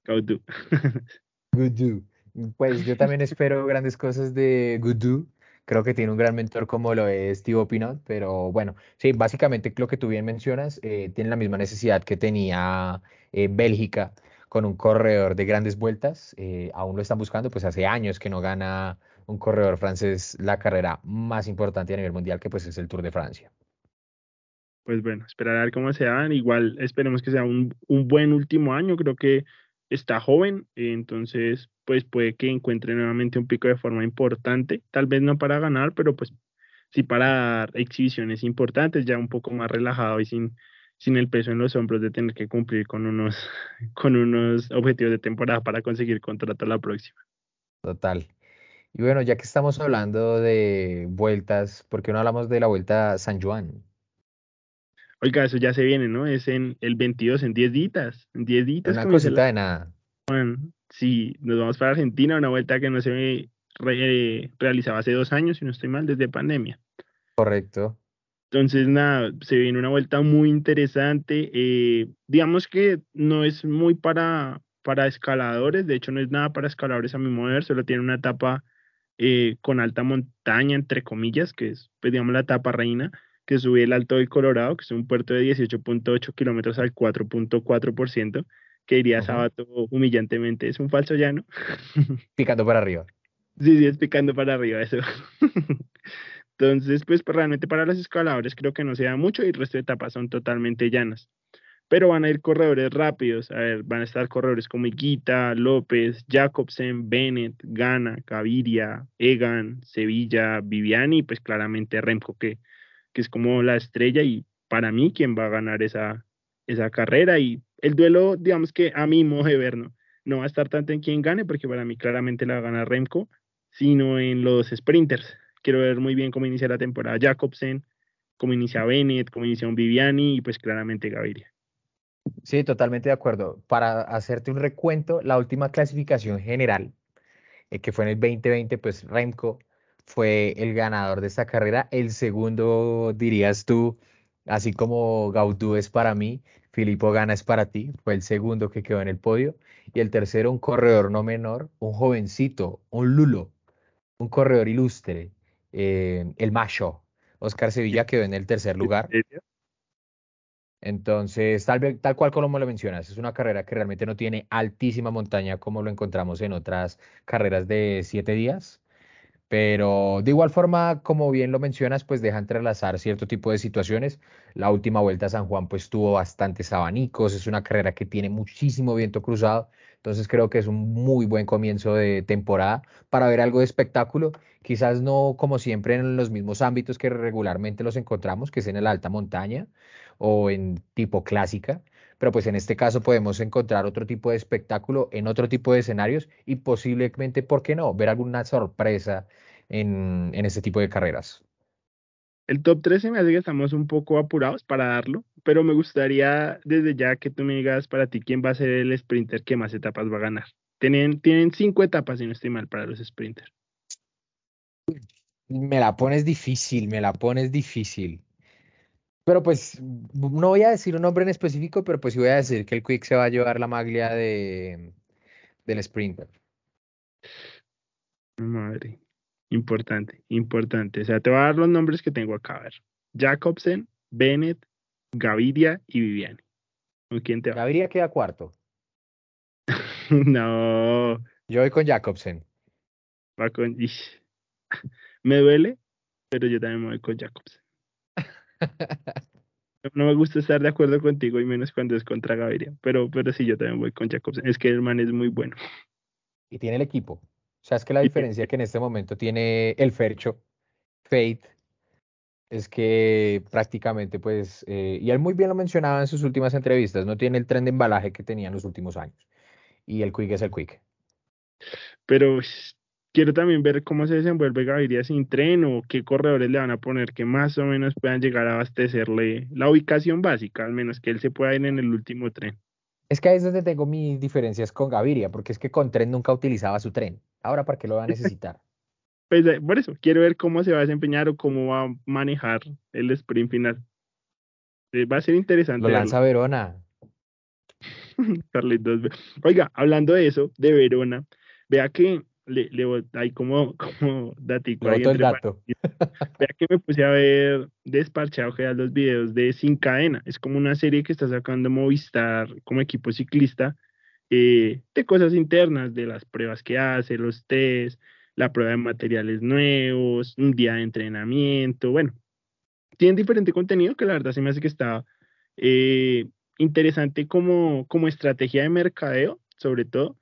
Gaudú. Gaudú. Pues yo también espero grandes cosas de Gaudú. Creo que tiene un gran mentor como lo es Thibaut Pinot, pero bueno, sí, básicamente lo que tú bien mencionas, eh, tiene la misma necesidad que tenía eh, Bélgica con un corredor de grandes vueltas. Aún lo están buscando, pues hace años que no gana un corredor francés la carrera más importante a nivel mundial, que pues es el Tour de Francia. Pues bueno, esperar a ver cómo se dan. Igual esperemos que sea un, un buen último año. Creo que está joven, entonces pues puede que encuentre nuevamente un pico de forma importante. Tal vez no para ganar, pero pues sí para dar exhibiciones importantes, ya un poco más relajado y sin, sin el peso en los hombros de tener que cumplir con unos, con unos objetivos de temporada para conseguir contrato la próxima. Total. Y bueno, ya que estamos hablando de vueltas, ¿por qué no hablamos de la vuelta a San Juan? Oiga, eso ya se viene, ¿no? Es en el 22, en 10 días. En 10 días. Una cosita de nada. Sí, nos vamos para Argentina, una vuelta que no se realizaba hace dos años, si no estoy mal, desde pandemia. Correcto. Entonces, nada, se viene una vuelta muy interesante. Eh, digamos que no es muy para, para escaladores, de hecho no es nada para escaladores a mi modo solo tiene una etapa eh, con alta montaña, entre comillas, que es, pues, digamos, la etapa reina, que sube el Alto del Colorado, que es un puerto de 18.8 kilómetros al 4.4%, que diría Sabato humillantemente, es un falso llano. Picando para arriba. Sí, sí, es picando para arriba eso. Entonces, pues, pues realmente para los escaladores creo que no se da mucho y el resto de etapas son totalmente llanas. Pero van a ir corredores rápidos, a ver, van a estar corredores como Iquita, López, Jacobsen, Bennett, Gana, Gaviria, Egan, Sevilla, Viviani y pues claramente Remco, que, que es como la estrella y para mí quien va a ganar esa, esa carrera. Y el duelo, digamos que a mi modo de ver, ¿no? no va a estar tanto en quien gane, porque para mí claramente la va a Remco, sino en los sprinters. Quiero ver muy bien cómo inicia la temporada Jacobsen, cómo inicia Bennett, cómo inicia un Viviani y pues claramente Gaviria. Sí, totalmente de acuerdo. Para hacerte un recuento, la última clasificación general, eh, que fue en el 2020, pues Remco fue el ganador de esta carrera. El segundo, dirías tú, así como Gaudú es para mí, Filippo Gana es para ti, fue el segundo que quedó en el podio. Y el tercero, un corredor no menor, un jovencito, un Lulo, un corredor ilustre, eh, el macho. Oscar Sevilla quedó en el tercer lugar. Entonces, tal, tal cual como lo mencionas, es una carrera que realmente no tiene altísima montaña como lo encontramos en otras carreras de siete días. Pero de igual forma, como bien lo mencionas, pues deja entrelazar cierto tipo de situaciones. La última vuelta a San Juan pues tuvo bastantes abanicos, es una carrera que tiene muchísimo viento cruzado, entonces creo que es un muy buen comienzo de temporada para ver algo de espectáculo, quizás no como siempre en los mismos ámbitos que regularmente los encontramos, que es en la alta montaña o en tipo clásica, pero pues en este caso podemos encontrar otro tipo de espectáculo en otro tipo de escenarios y posiblemente, ¿por qué no?, ver alguna sorpresa en, en este tipo de carreras. El top 13 me hace que estamos un poco apurados para darlo, pero me gustaría desde ya que tú me digas para ti quién va a ser el sprinter que más etapas va a ganar. Tienen, tienen cinco etapas, si no estoy mal, para los sprinters. Me la pones difícil, me la pones difícil. Pero pues no voy a decir un nombre en específico, pero pues sí voy a decir que el Quick se va a llevar la maglia de, del Sprinter. Madre. Importante, importante. O sea, te voy a dar los nombres que tengo acá. A ver. Jacobsen, Bennett, Gaviria y Viviani. ¿Con quién te va? Gaviria queda cuarto. no. Yo voy con Jacobsen. Va con. Me duele, pero yo también voy con Jacobsen. No me gusta estar de acuerdo contigo y menos cuando es contra Gaviria, pero, pero sí, yo también voy con Jacobsen. Es que el man es muy bueno. Y tiene el equipo. O sea, es que la diferencia que en este momento tiene el Fercho, Fate, es que prácticamente, pues, eh, y él muy bien lo mencionaba en sus últimas entrevistas, no tiene el tren de embalaje que tenía en los últimos años. Y el Quick es el Quick. Pero quiero también ver cómo se desenvuelve Gaviria sin tren o qué corredores le van a poner que más o menos puedan llegar a abastecerle la ubicación básica, al menos que él se pueda ir en el último tren. Es que ahí es donde tengo mis diferencias con Gaviria, porque es que con tren nunca utilizaba su tren. Ahora, ¿para qué lo va a necesitar? pues eh, por eso, quiero ver cómo se va a desempeñar o cómo va a manejar el sprint final. Eh, va a ser interesante. Lo lanza Verona. Carlitos. Oiga, hablando de eso, de Verona, vea que le, le hay como, como datico ahí el dato. Vea que me puse a ver desparchado que los videos de Sin Cadena. Es como una serie que está sacando Movistar como equipo ciclista eh, de cosas internas, de las pruebas que hace, los test, la prueba de materiales nuevos, un día de entrenamiento. Bueno, tienen diferente contenido que la verdad se me hace que está eh, interesante como, como estrategia de mercadeo, sobre todo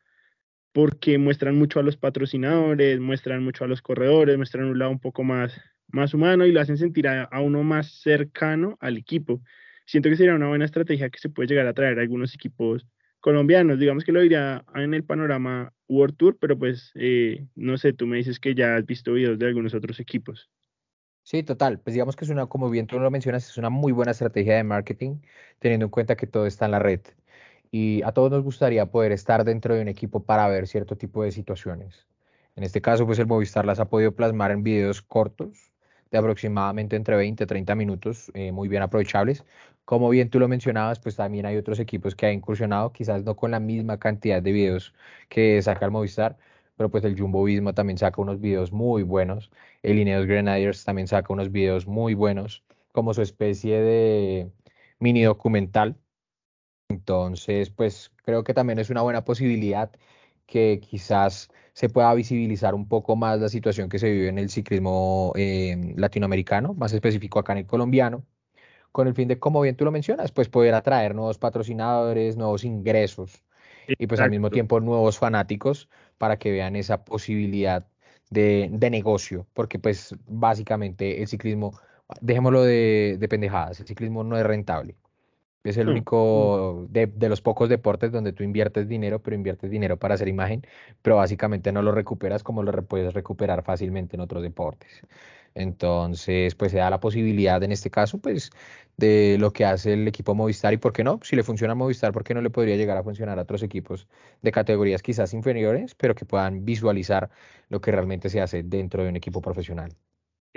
porque muestran mucho a los patrocinadores, muestran mucho a los corredores, muestran un lado un poco más, más humano y lo hacen sentir a, uno más cercano al equipo. Siento que sería una buena estrategia que se puede llegar a traer a algunos equipos colombianos, digamos que lo diría en el panorama World Tour, pero pues eh, no sé, tú me dices que ya has visto videos de algunos otros equipos. Sí, total. Pues digamos que es una, como bien tú lo mencionas, es una muy buena estrategia de marketing, teniendo en cuenta que todo está en la red. Y a todos nos gustaría poder estar dentro de un equipo para ver cierto tipo de situaciones. En este caso, pues el Movistar las ha podido plasmar en videos cortos, de aproximadamente entre 20 y 30 minutos, eh, muy bien aprovechables. Como bien tú lo mencionabas, pues también hay otros equipos que han incursionado, quizás no con la misma cantidad de videos que saca el Movistar, pero pues el Jumbo Visma también saca unos videos muy buenos, el Ineos Grenadiers también saca unos videos muy buenos, como su especie de mini documental. Entonces, pues creo que también es una buena posibilidad que quizás se pueda visibilizar un poco más la situación que se vive en el ciclismo eh, latinoamericano, más específico acá en el colombiano, con el fin de, como bien tú lo mencionas, pues poder atraer nuevos patrocinadores, nuevos ingresos y pues al mismo tiempo nuevos fanáticos para que vean esa posibilidad de, negocio, porque pues básicamente el ciclismo, dejémoslo de, de pendejadas, el ciclismo no es rentable. Es el único de, de, los pocos deportes donde tú inviertes dinero, pero inviertes dinero para hacer imagen, pero básicamente no lo recuperas como lo puedes recuperar fácilmente en otros deportes. Entonces, pues se da la posibilidad en este caso, pues, de lo que hace el equipo Movistar y por qué no, si le funciona a Movistar, ¿por qué no le podría llegar a funcionar a otros equipos de categorías quizás inferiores, pero que puedan visualizar lo que realmente se hace dentro de un equipo profesional?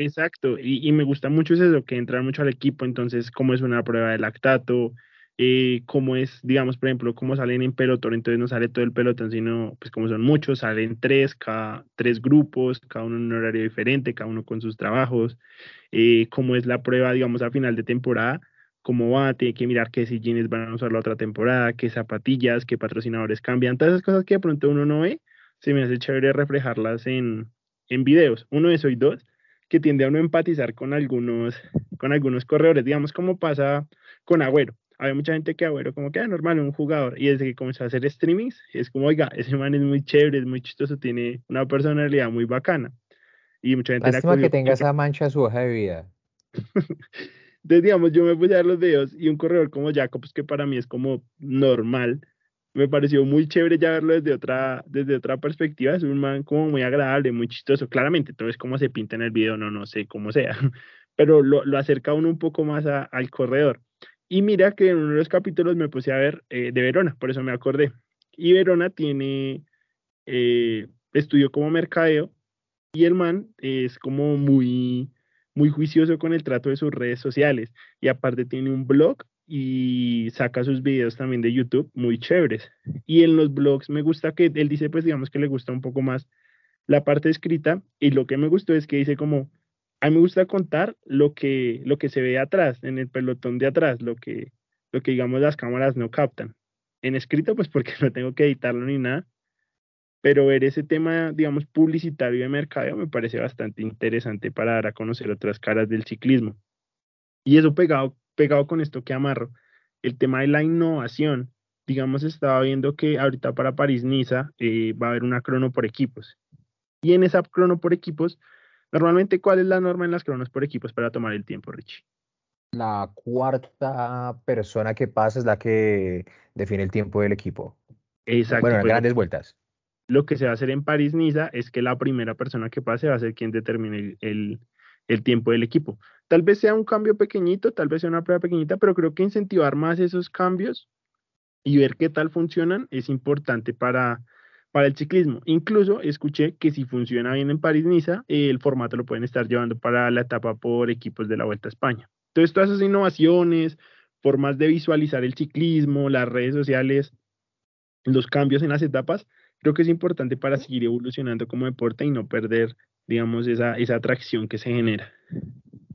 Exacto, y, y me gusta mucho eso, que entrar mucho al equipo, entonces, cómo es una prueba de lactato, eh, cómo es, digamos, por ejemplo, cómo salen en pelotón, entonces no sale todo el pelotón, sino, pues como son muchos, salen tres, cada tres grupos, cada uno en un horario diferente, cada uno con sus trabajos, eh, cómo es la prueba, digamos, a final de temporada, cómo va, tiene que mirar qué jeans van a usar la otra temporada, qué zapatillas, qué patrocinadores cambian, todas esas cosas que de pronto uno no ve, se me hace chévere reflejarlas en, en videos. Uno de esos y dos, que tiende a uno empatizar con algunos, con algunos corredores, digamos, como pasa con Agüero había mucha gente que, bueno, como que ah, normal, un jugador, y desde que comenzó a hacer streamings, es como, oiga, ese man es muy chévere, es muy chistoso, tiene una personalidad muy bacana. Y mucha gente Lástima que tenga esa mancha su hoja de vida. Entonces, digamos, yo me puse a ver los videos y un corredor como Jacobs, que para mí es como normal, me pareció muy chévere ya verlo desde otra, desde otra perspectiva. Es un man como muy agradable, muy chistoso. Claramente, todo es como se pinta en el video, no, no sé cómo sea, pero lo, lo acerca uno un poco más al corredor. Y mira que en uno de los capítulos me puse a ver eh, de Verona, por eso me acordé. Y Verona tiene, eh, estudió como mercadeo y el man es como muy, muy juicioso con el trato de sus redes sociales. Y aparte tiene un blog y saca sus videos también de YouTube muy chéveres. Y en los blogs me gusta que él dice, pues digamos que le gusta un poco más la parte escrita y lo que me gustó es que dice como a mí me gusta contar lo que, lo que se ve atrás, en el pelotón de atrás, lo que, lo que digamos las cámaras no captan. En escrito, pues porque no tengo que editarlo ni nada, pero ver ese tema, digamos, publicitario de mercadeo me parece bastante interesante para dar a conocer otras caras del ciclismo. Y eso pegado, pegado con esto que amarro, el tema de la innovación, digamos, estaba viendo que ahorita para París-Niza eh, va a haber una crono por equipos. Y en esa crono por equipos Normalmente, ¿cuál es la norma en las cronos por equipos para tomar el tiempo, Richie? La cuarta persona que pasa es la que define el tiempo del equipo. Exacto. Bueno, en pues, grandes vueltas. Lo que se va a hacer en París-Niza es que la primera persona que pase va a ser quien determine el, el tiempo del equipo. Tal vez sea un cambio pequeñito, tal vez sea una prueba pequeñita, pero creo que incentivar más esos cambios y ver qué tal funcionan es importante para, para el ciclismo. Incluso escuché que si funciona bien en París-Niza, el formato lo pueden estar llevando para la etapa por equipos de la Vuelta a España. Entonces, todas esas innovaciones, formas de visualizar el ciclismo, las redes sociales, los cambios en las etapas, creo que es importante para seguir evolucionando como deporte y no perder, digamos, esa, esa atracción que se genera.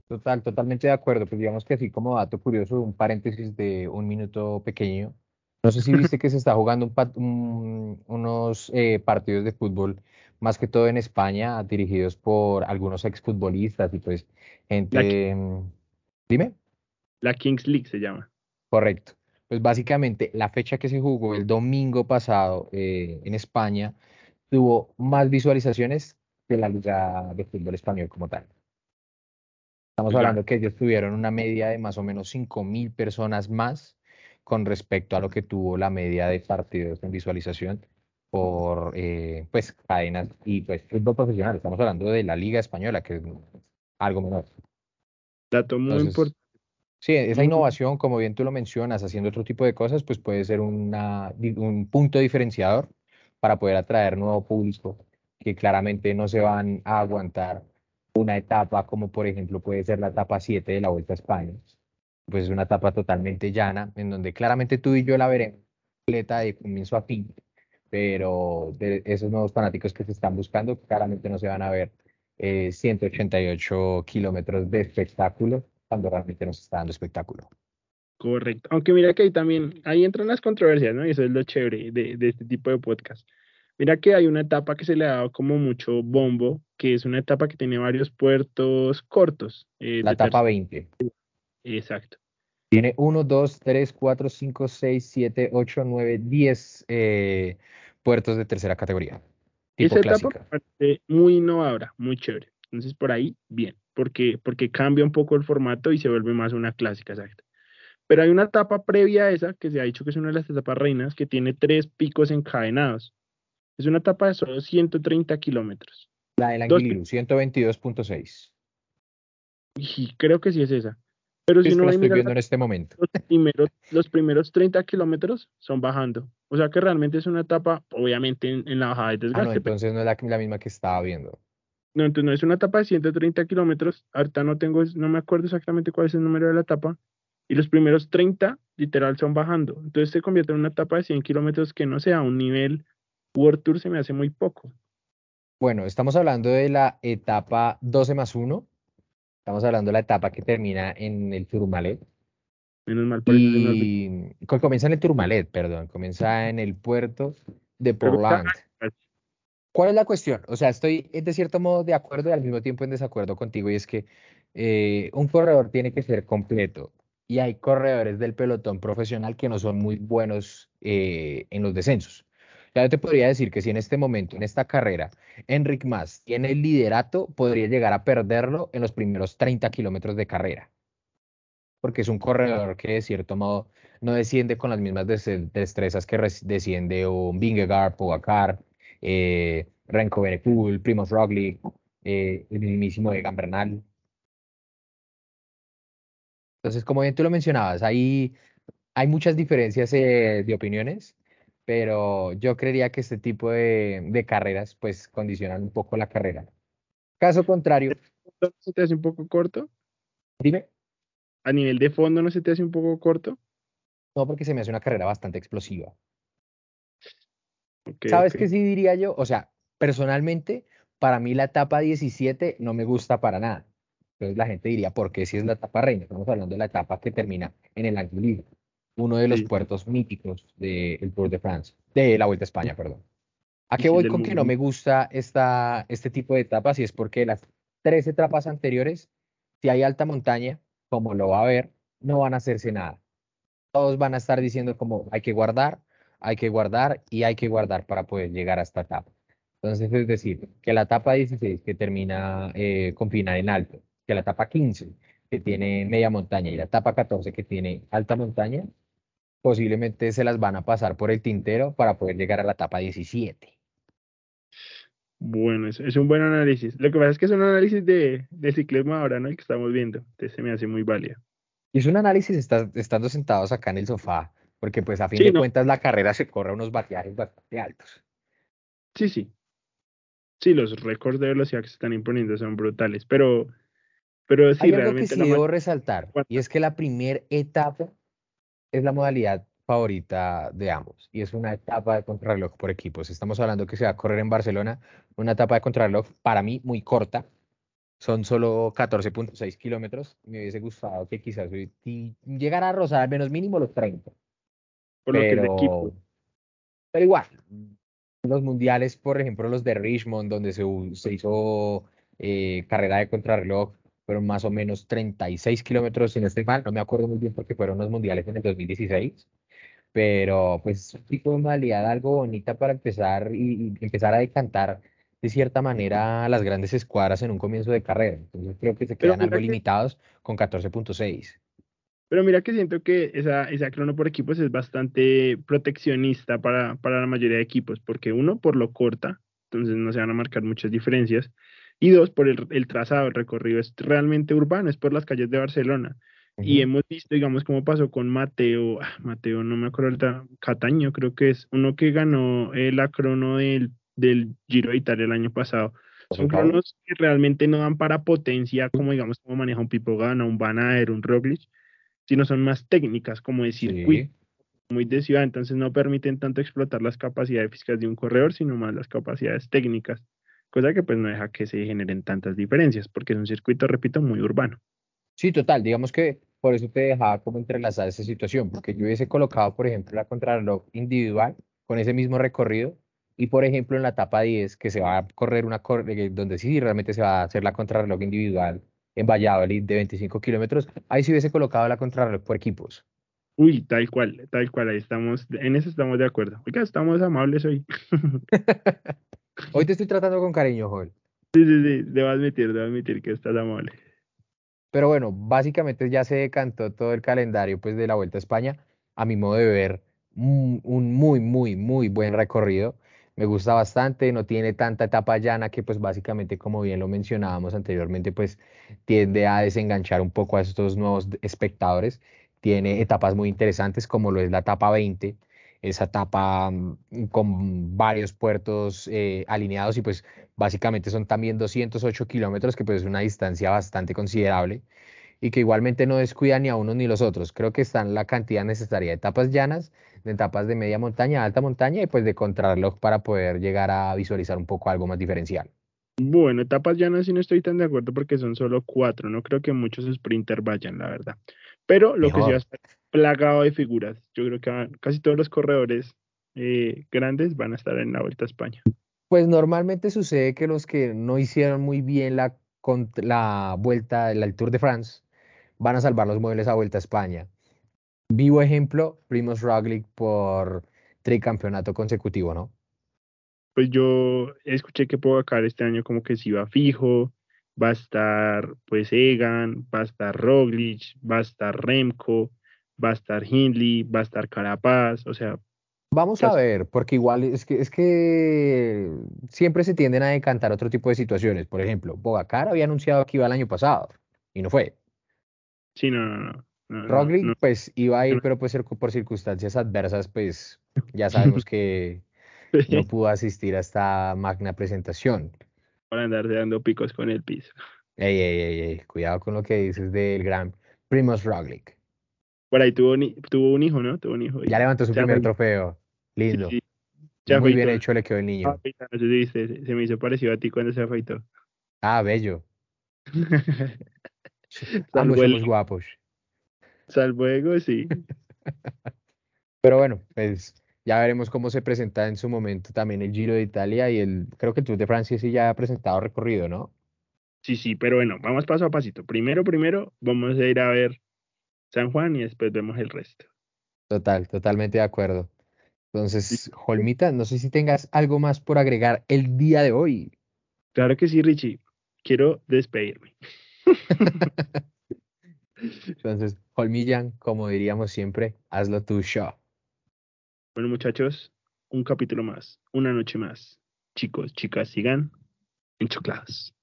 Total, totalmente de acuerdo. Pues digamos que así como dato curioso, un paréntesis de un minuto pequeño, no sé si viste que se está jugando unos eh, partidos de fútbol, más que todo en España, dirigidos por algunos exfutbolistas y pues gente... Mm, dime. La Kings League se llama. Correcto. Pues básicamente la fecha que se jugó el domingo pasado eh, en España tuvo más visualizaciones que la Liga de Fútbol Español como tal. Estamos hablando que ellos tuvieron una media de más o menos 5 mil personas más con respecto a lo que tuvo la media de partidos en visualización por eh, pues cadenas y pues fútbol profesional. Estamos hablando de la Liga Española, que es algo menor. Dato muy importante. Sí, esa innovación, como bien tú lo mencionas, haciendo otro tipo de cosas, pues puede ser una, un punto diferenciador para poder atraer nuevo público que claramente no se van a aguantar una etapa como por ejemplo puede ser la etapa 7 de la Vuelta a España. Pues es una etapa totalmente llana, en donde claramente tú y yo la veremos completa de comienzo a fin, pero de esos nuevos fanáticos que se están buscando, claramente no se van a ver 188 eh, kilómetros de espectáculo cuando realmente nos está dando espectáculo. Correcto. Aunque mira que ahí también, ahí entran las controversias, ¿no? Y eso es lo chévere de, de este tipo de podcast. Mira que hay una etapa que se le ha dado como mucho bombo, que es una etapa que tiene varios puertos cortos. Eh, la etapa 20. Exacto. Tiene 1, 2, 3, 4, 5, 6, 7, 8, 9, 10 puertos de tercera categoría. Esa etapa es muy innovadora, muy chévere. Entonces, por ahí, bien, porque, porque cambia un poco el formato y se vuelve más una clásica, exacto. Pero hay una etapa previa a esa, que se ha dicho que es una de las etapas reinas, que tiene tres picos encadenados. Es una etapa de solo 130 kilómetros. La del Anguilú, 122.6. Y creo que sí es esa. Pero si no la estoy viendo en este momento. Los primeros, los primeros 30 kilómetros son bajando. O sea que realmente es una etapa, obviamente, en, la bajada de desgaste. Ah, no, entonces no es la, misma que estaba viendo. No, entonces no es una etapa de 130 kilómetros. Ahorita no tengo, no me acuerdo exactamente cuál es el número de la etapa. Y los primeros 30, literal, son bajando. Entonces se convierte en una etapa de 100 kilómetros que no sea un nivel World Tour se me hace muy poco. Bueno, estamos hablando de la etapa 12 más 1. Estamos hablando de la etapa que termina en el Turmalet. Menos mal y comienza en el Turmalet, perdón, comienza en el puerto de Portland. ¿Cuál es la cuestión? O sea, estoy de cierto modo de acuerdo y al mismo tiempo en desacuerdo contigo, y es que eh, un corredor tiene que ser completo. Y hay corredores del pelotón profesional que no son muy buenos eh, en los descensos. Ya te podría decir que si en este momento, en esta carrera, Enric Mas tiene el liderato, podría llegar a perderlo en los primeros 30 kilómetros de carrera. Porque es un corredor que de cierto modo no desciende con las mismas destrezas que desciende un Vingegaard, Pogacar, eh, Renko Benekul, Primoz Roglic, eh, el mismísimo Egan Bernal. Entonces, como bien tú lo mencionabas, hay, hay muchas diferencias eh, de opiniones pero yo creería que este tipo de, carreras pues condicionan un poco la carrera. Caso contrario. ¿No se te hace un poco corto? Dime. ¿A nivel de fondo no se te hace un poco corto? No, porque se me hace una carrera bastante explosiva. ¿Sabes qué sí diría yo? O sea, personalmente, para mí la etapa 17 no me gusta para nada. Entonces la gente diría, ¿por qué si es la etapa reina? Estamos hablando de la etapa que termina en el Anguilí uno de los puertos míticos del Tour de France, de la Vuelta a España, perdón. ¿A qué voy con que no me gusta esta, este tipo de etapas? Y es porque las tres etapas anteriores, si hay alta montaña, como lo va a haber, no van a hacerse nada. Todos van a estar diciendo como hay que guardar, hay que guardar y hay que guardar para poder llegar a esta etapa. Entonces, es decir, que la etapa 16 que termina eh, con final en alto, que la etapa 15 que tiene media montaña y la etapa 14 que tiene alta montaña, posiblemente se las van a pasar por el tintero para poder llegar a la etapa 17. Bueno, es, es un buen análisis. Lo que pasa es que es un análisis de, de ciclismo ahora, ¿no? El que estamos viendo. Entonces se me hace muy válido. Y es un análisis estando sentados acá en el sofá, porque pues a fin de cuentas la carrera se corre a unos bateajes bastante altos. Sí, sí. Sí, los récords de velocidad que se están imponiendo son brutales, pero, pero sí, Hay algo que sí debo resaltar, y es que la primera etapa es la modalidad favorita de ambos y es una etapa de contrarreloj por equipos. Estamos hablando que se va a correr en Barcelona, una etapa de contrarreloj para mí muy corta. Son solo 14.6 kilómetros. Me hubiese gustado que quizás llegara a rozar al menos mínimo los 30. Por pero, lo que equipo. Pero igual, los mundiales, por ejemplo, los de Richmond, donde se, se hizo eh, carrera de contrarreloj, fueron más o menos 36 kilómetros, sin este mal, no me acuerdo muy bien porque fueron los mundiales en el 2016, pero pues un tipo de modalidad algo bonita para empezar y, empezar a decantar de cierta manera las grandes escuadras en un comienzo de carrera. Entonces creo que se quedan algo limitados con 14.6. Pero mira que siento que esa, esa crono por equipos es bastante proteccionista para, para la mayoría de equipos, porque uno, por lo corta, entonces no se van a marcar muchas diferencias, y dos, por el, el trazado, el recorrido es realmente urbano, es por las calles de Barcelona. Y hemos visto, digamos, cómo pasó con Mateo, ah, Mateo, no me acuerdo ahorita, Cataño creo que es, uno que ganó la crono del, del Giro de Italia el año pasado. Son cronos que realmente no dan para potencia, como digamos, como maneja un Pipo Gana, un Van un Roglic, sino son más técnicas, como decir, muy de ciudad, entonces no permiten tanto explotar las capacidades físicas de un corredor, sino más las capacidades técnicas, cosa que pues no deja que se generen tantas diferencias, porque es un circuito, repito, muy urbano. Sí, total, digamos que por eso te dejaba como entrelazar esa situación, porque yo hubiese colocado, por ejemplo, la contrarreloj individual con ese mismo recorrido, y por ejemplo en la etapa 10, que se va a correr una, eh, donde sí realmente se va a hacer la contrarreloj individual, en Valladolid de 25 kilómetros, ahí sí hubiese colocado la contrarreloj por equipos. Uy, tal cual, tal cual, ahí estamos, en eso estamos de acuerdo. Oiga, estamos amables hoy. hoy te estoy tratando con cariño, Joel. Sí, sí, sí, debo admitir, debo admitir que estás amable. Pero bueno, básicamente ya se decantó todo el calendario pues de la Vuelta a España. A mi modo de ver, un muy, muy, muy buen recorrido me gusta bastante, no tiene tanta etapa llana que pues básicamente como bien lo mencionábamos anteriormente pues tiende a desenganchar un poco a estos nuevos espectadores, tiene etapas muy interesantes como lo es la etapa 20, esa etapa mm, con varios puertos eh, alineados y pues básicamente son también 208 kilómetros que pues es una distancia bastante considerable y que igualmente no descuida ni a unos ni los otros. Creo que están la cantidad necesaria de etapas llanas, de etapas de media montaña, alta montaña y pues de contrarreloj para poder llegar a visualizar un poco algo más diferencial. Bueno, etapas llanas sí no estoy tan de acuerdo porque son solo cuatro, no creo que muchos sprinters vayan, la verdad. Pero lo que sí va a estar plagado de figuras. Yo creo que casi todos los corredores eh, grandes van a estar en la Vuelta a España. Pues normalmente sucede que los que no hicieron muy bien la, la vuelta, el Tour de France, van a salvar los muebles a Vuelta a España. Vivo ejemplo, Primoz Roglic por tricampeonato consecutivo, ¿no? Pues yo escuché que Pogacar este año como que se iba fijo, va a estar pues Egan, va a estar Roglic, va a estar Remco, va a estar Hindley, va a estar Carapaz, o sea... Vamos a ver, porque igual es que, es que siempre se tienden a decantar otro tipo de situaciones. Por ejemplo, Pogacar había anunciado que iba el año pasado y no fue. Sí, no, no, no. Roglic, pues iba a ir, pero pues por circunstancias adversas, pues ya sabemos que no pudo asistir a esta magna presentación. Para andarse dando picos con el piso. Ey, ey, ey, ey, cuidado con lo que dices del gran Primoz Roglic. Por ahí tuvo, tuvo un hijo, ¿no? Tuvo un hijo. Ya levantó su primer trofeo. Lindo. Muy bien hecho le quedó el niño. Ah, se, me hizo parecido a ti cuando se afeitó. Ah, bello. Ambos somos guapos. Salvo ego, sí. Pero bueno, pues ya veremos cómo se presenta en su momento también el Giro de Italia y el, creo que el Tour de Francia sí ya ha presentado recorrido, ¿no? Sí, sí, pero bueno, vamos paso a pasito. Primero, primero, vamos a ir a ver San Juan y después vemos el resto. Total, totalmente de acuerdo. Entonces, Holmita, no sé si tengas algo más por agregar el día de hoy. Claro que sí, Richie. Quiero despedirme. Entonces, Holmillan, como diríamos siempre, hazlo tu show. Bueno, muchachos, un capítulo más, una noche más. Chicos, chicas, sigan enchoclados.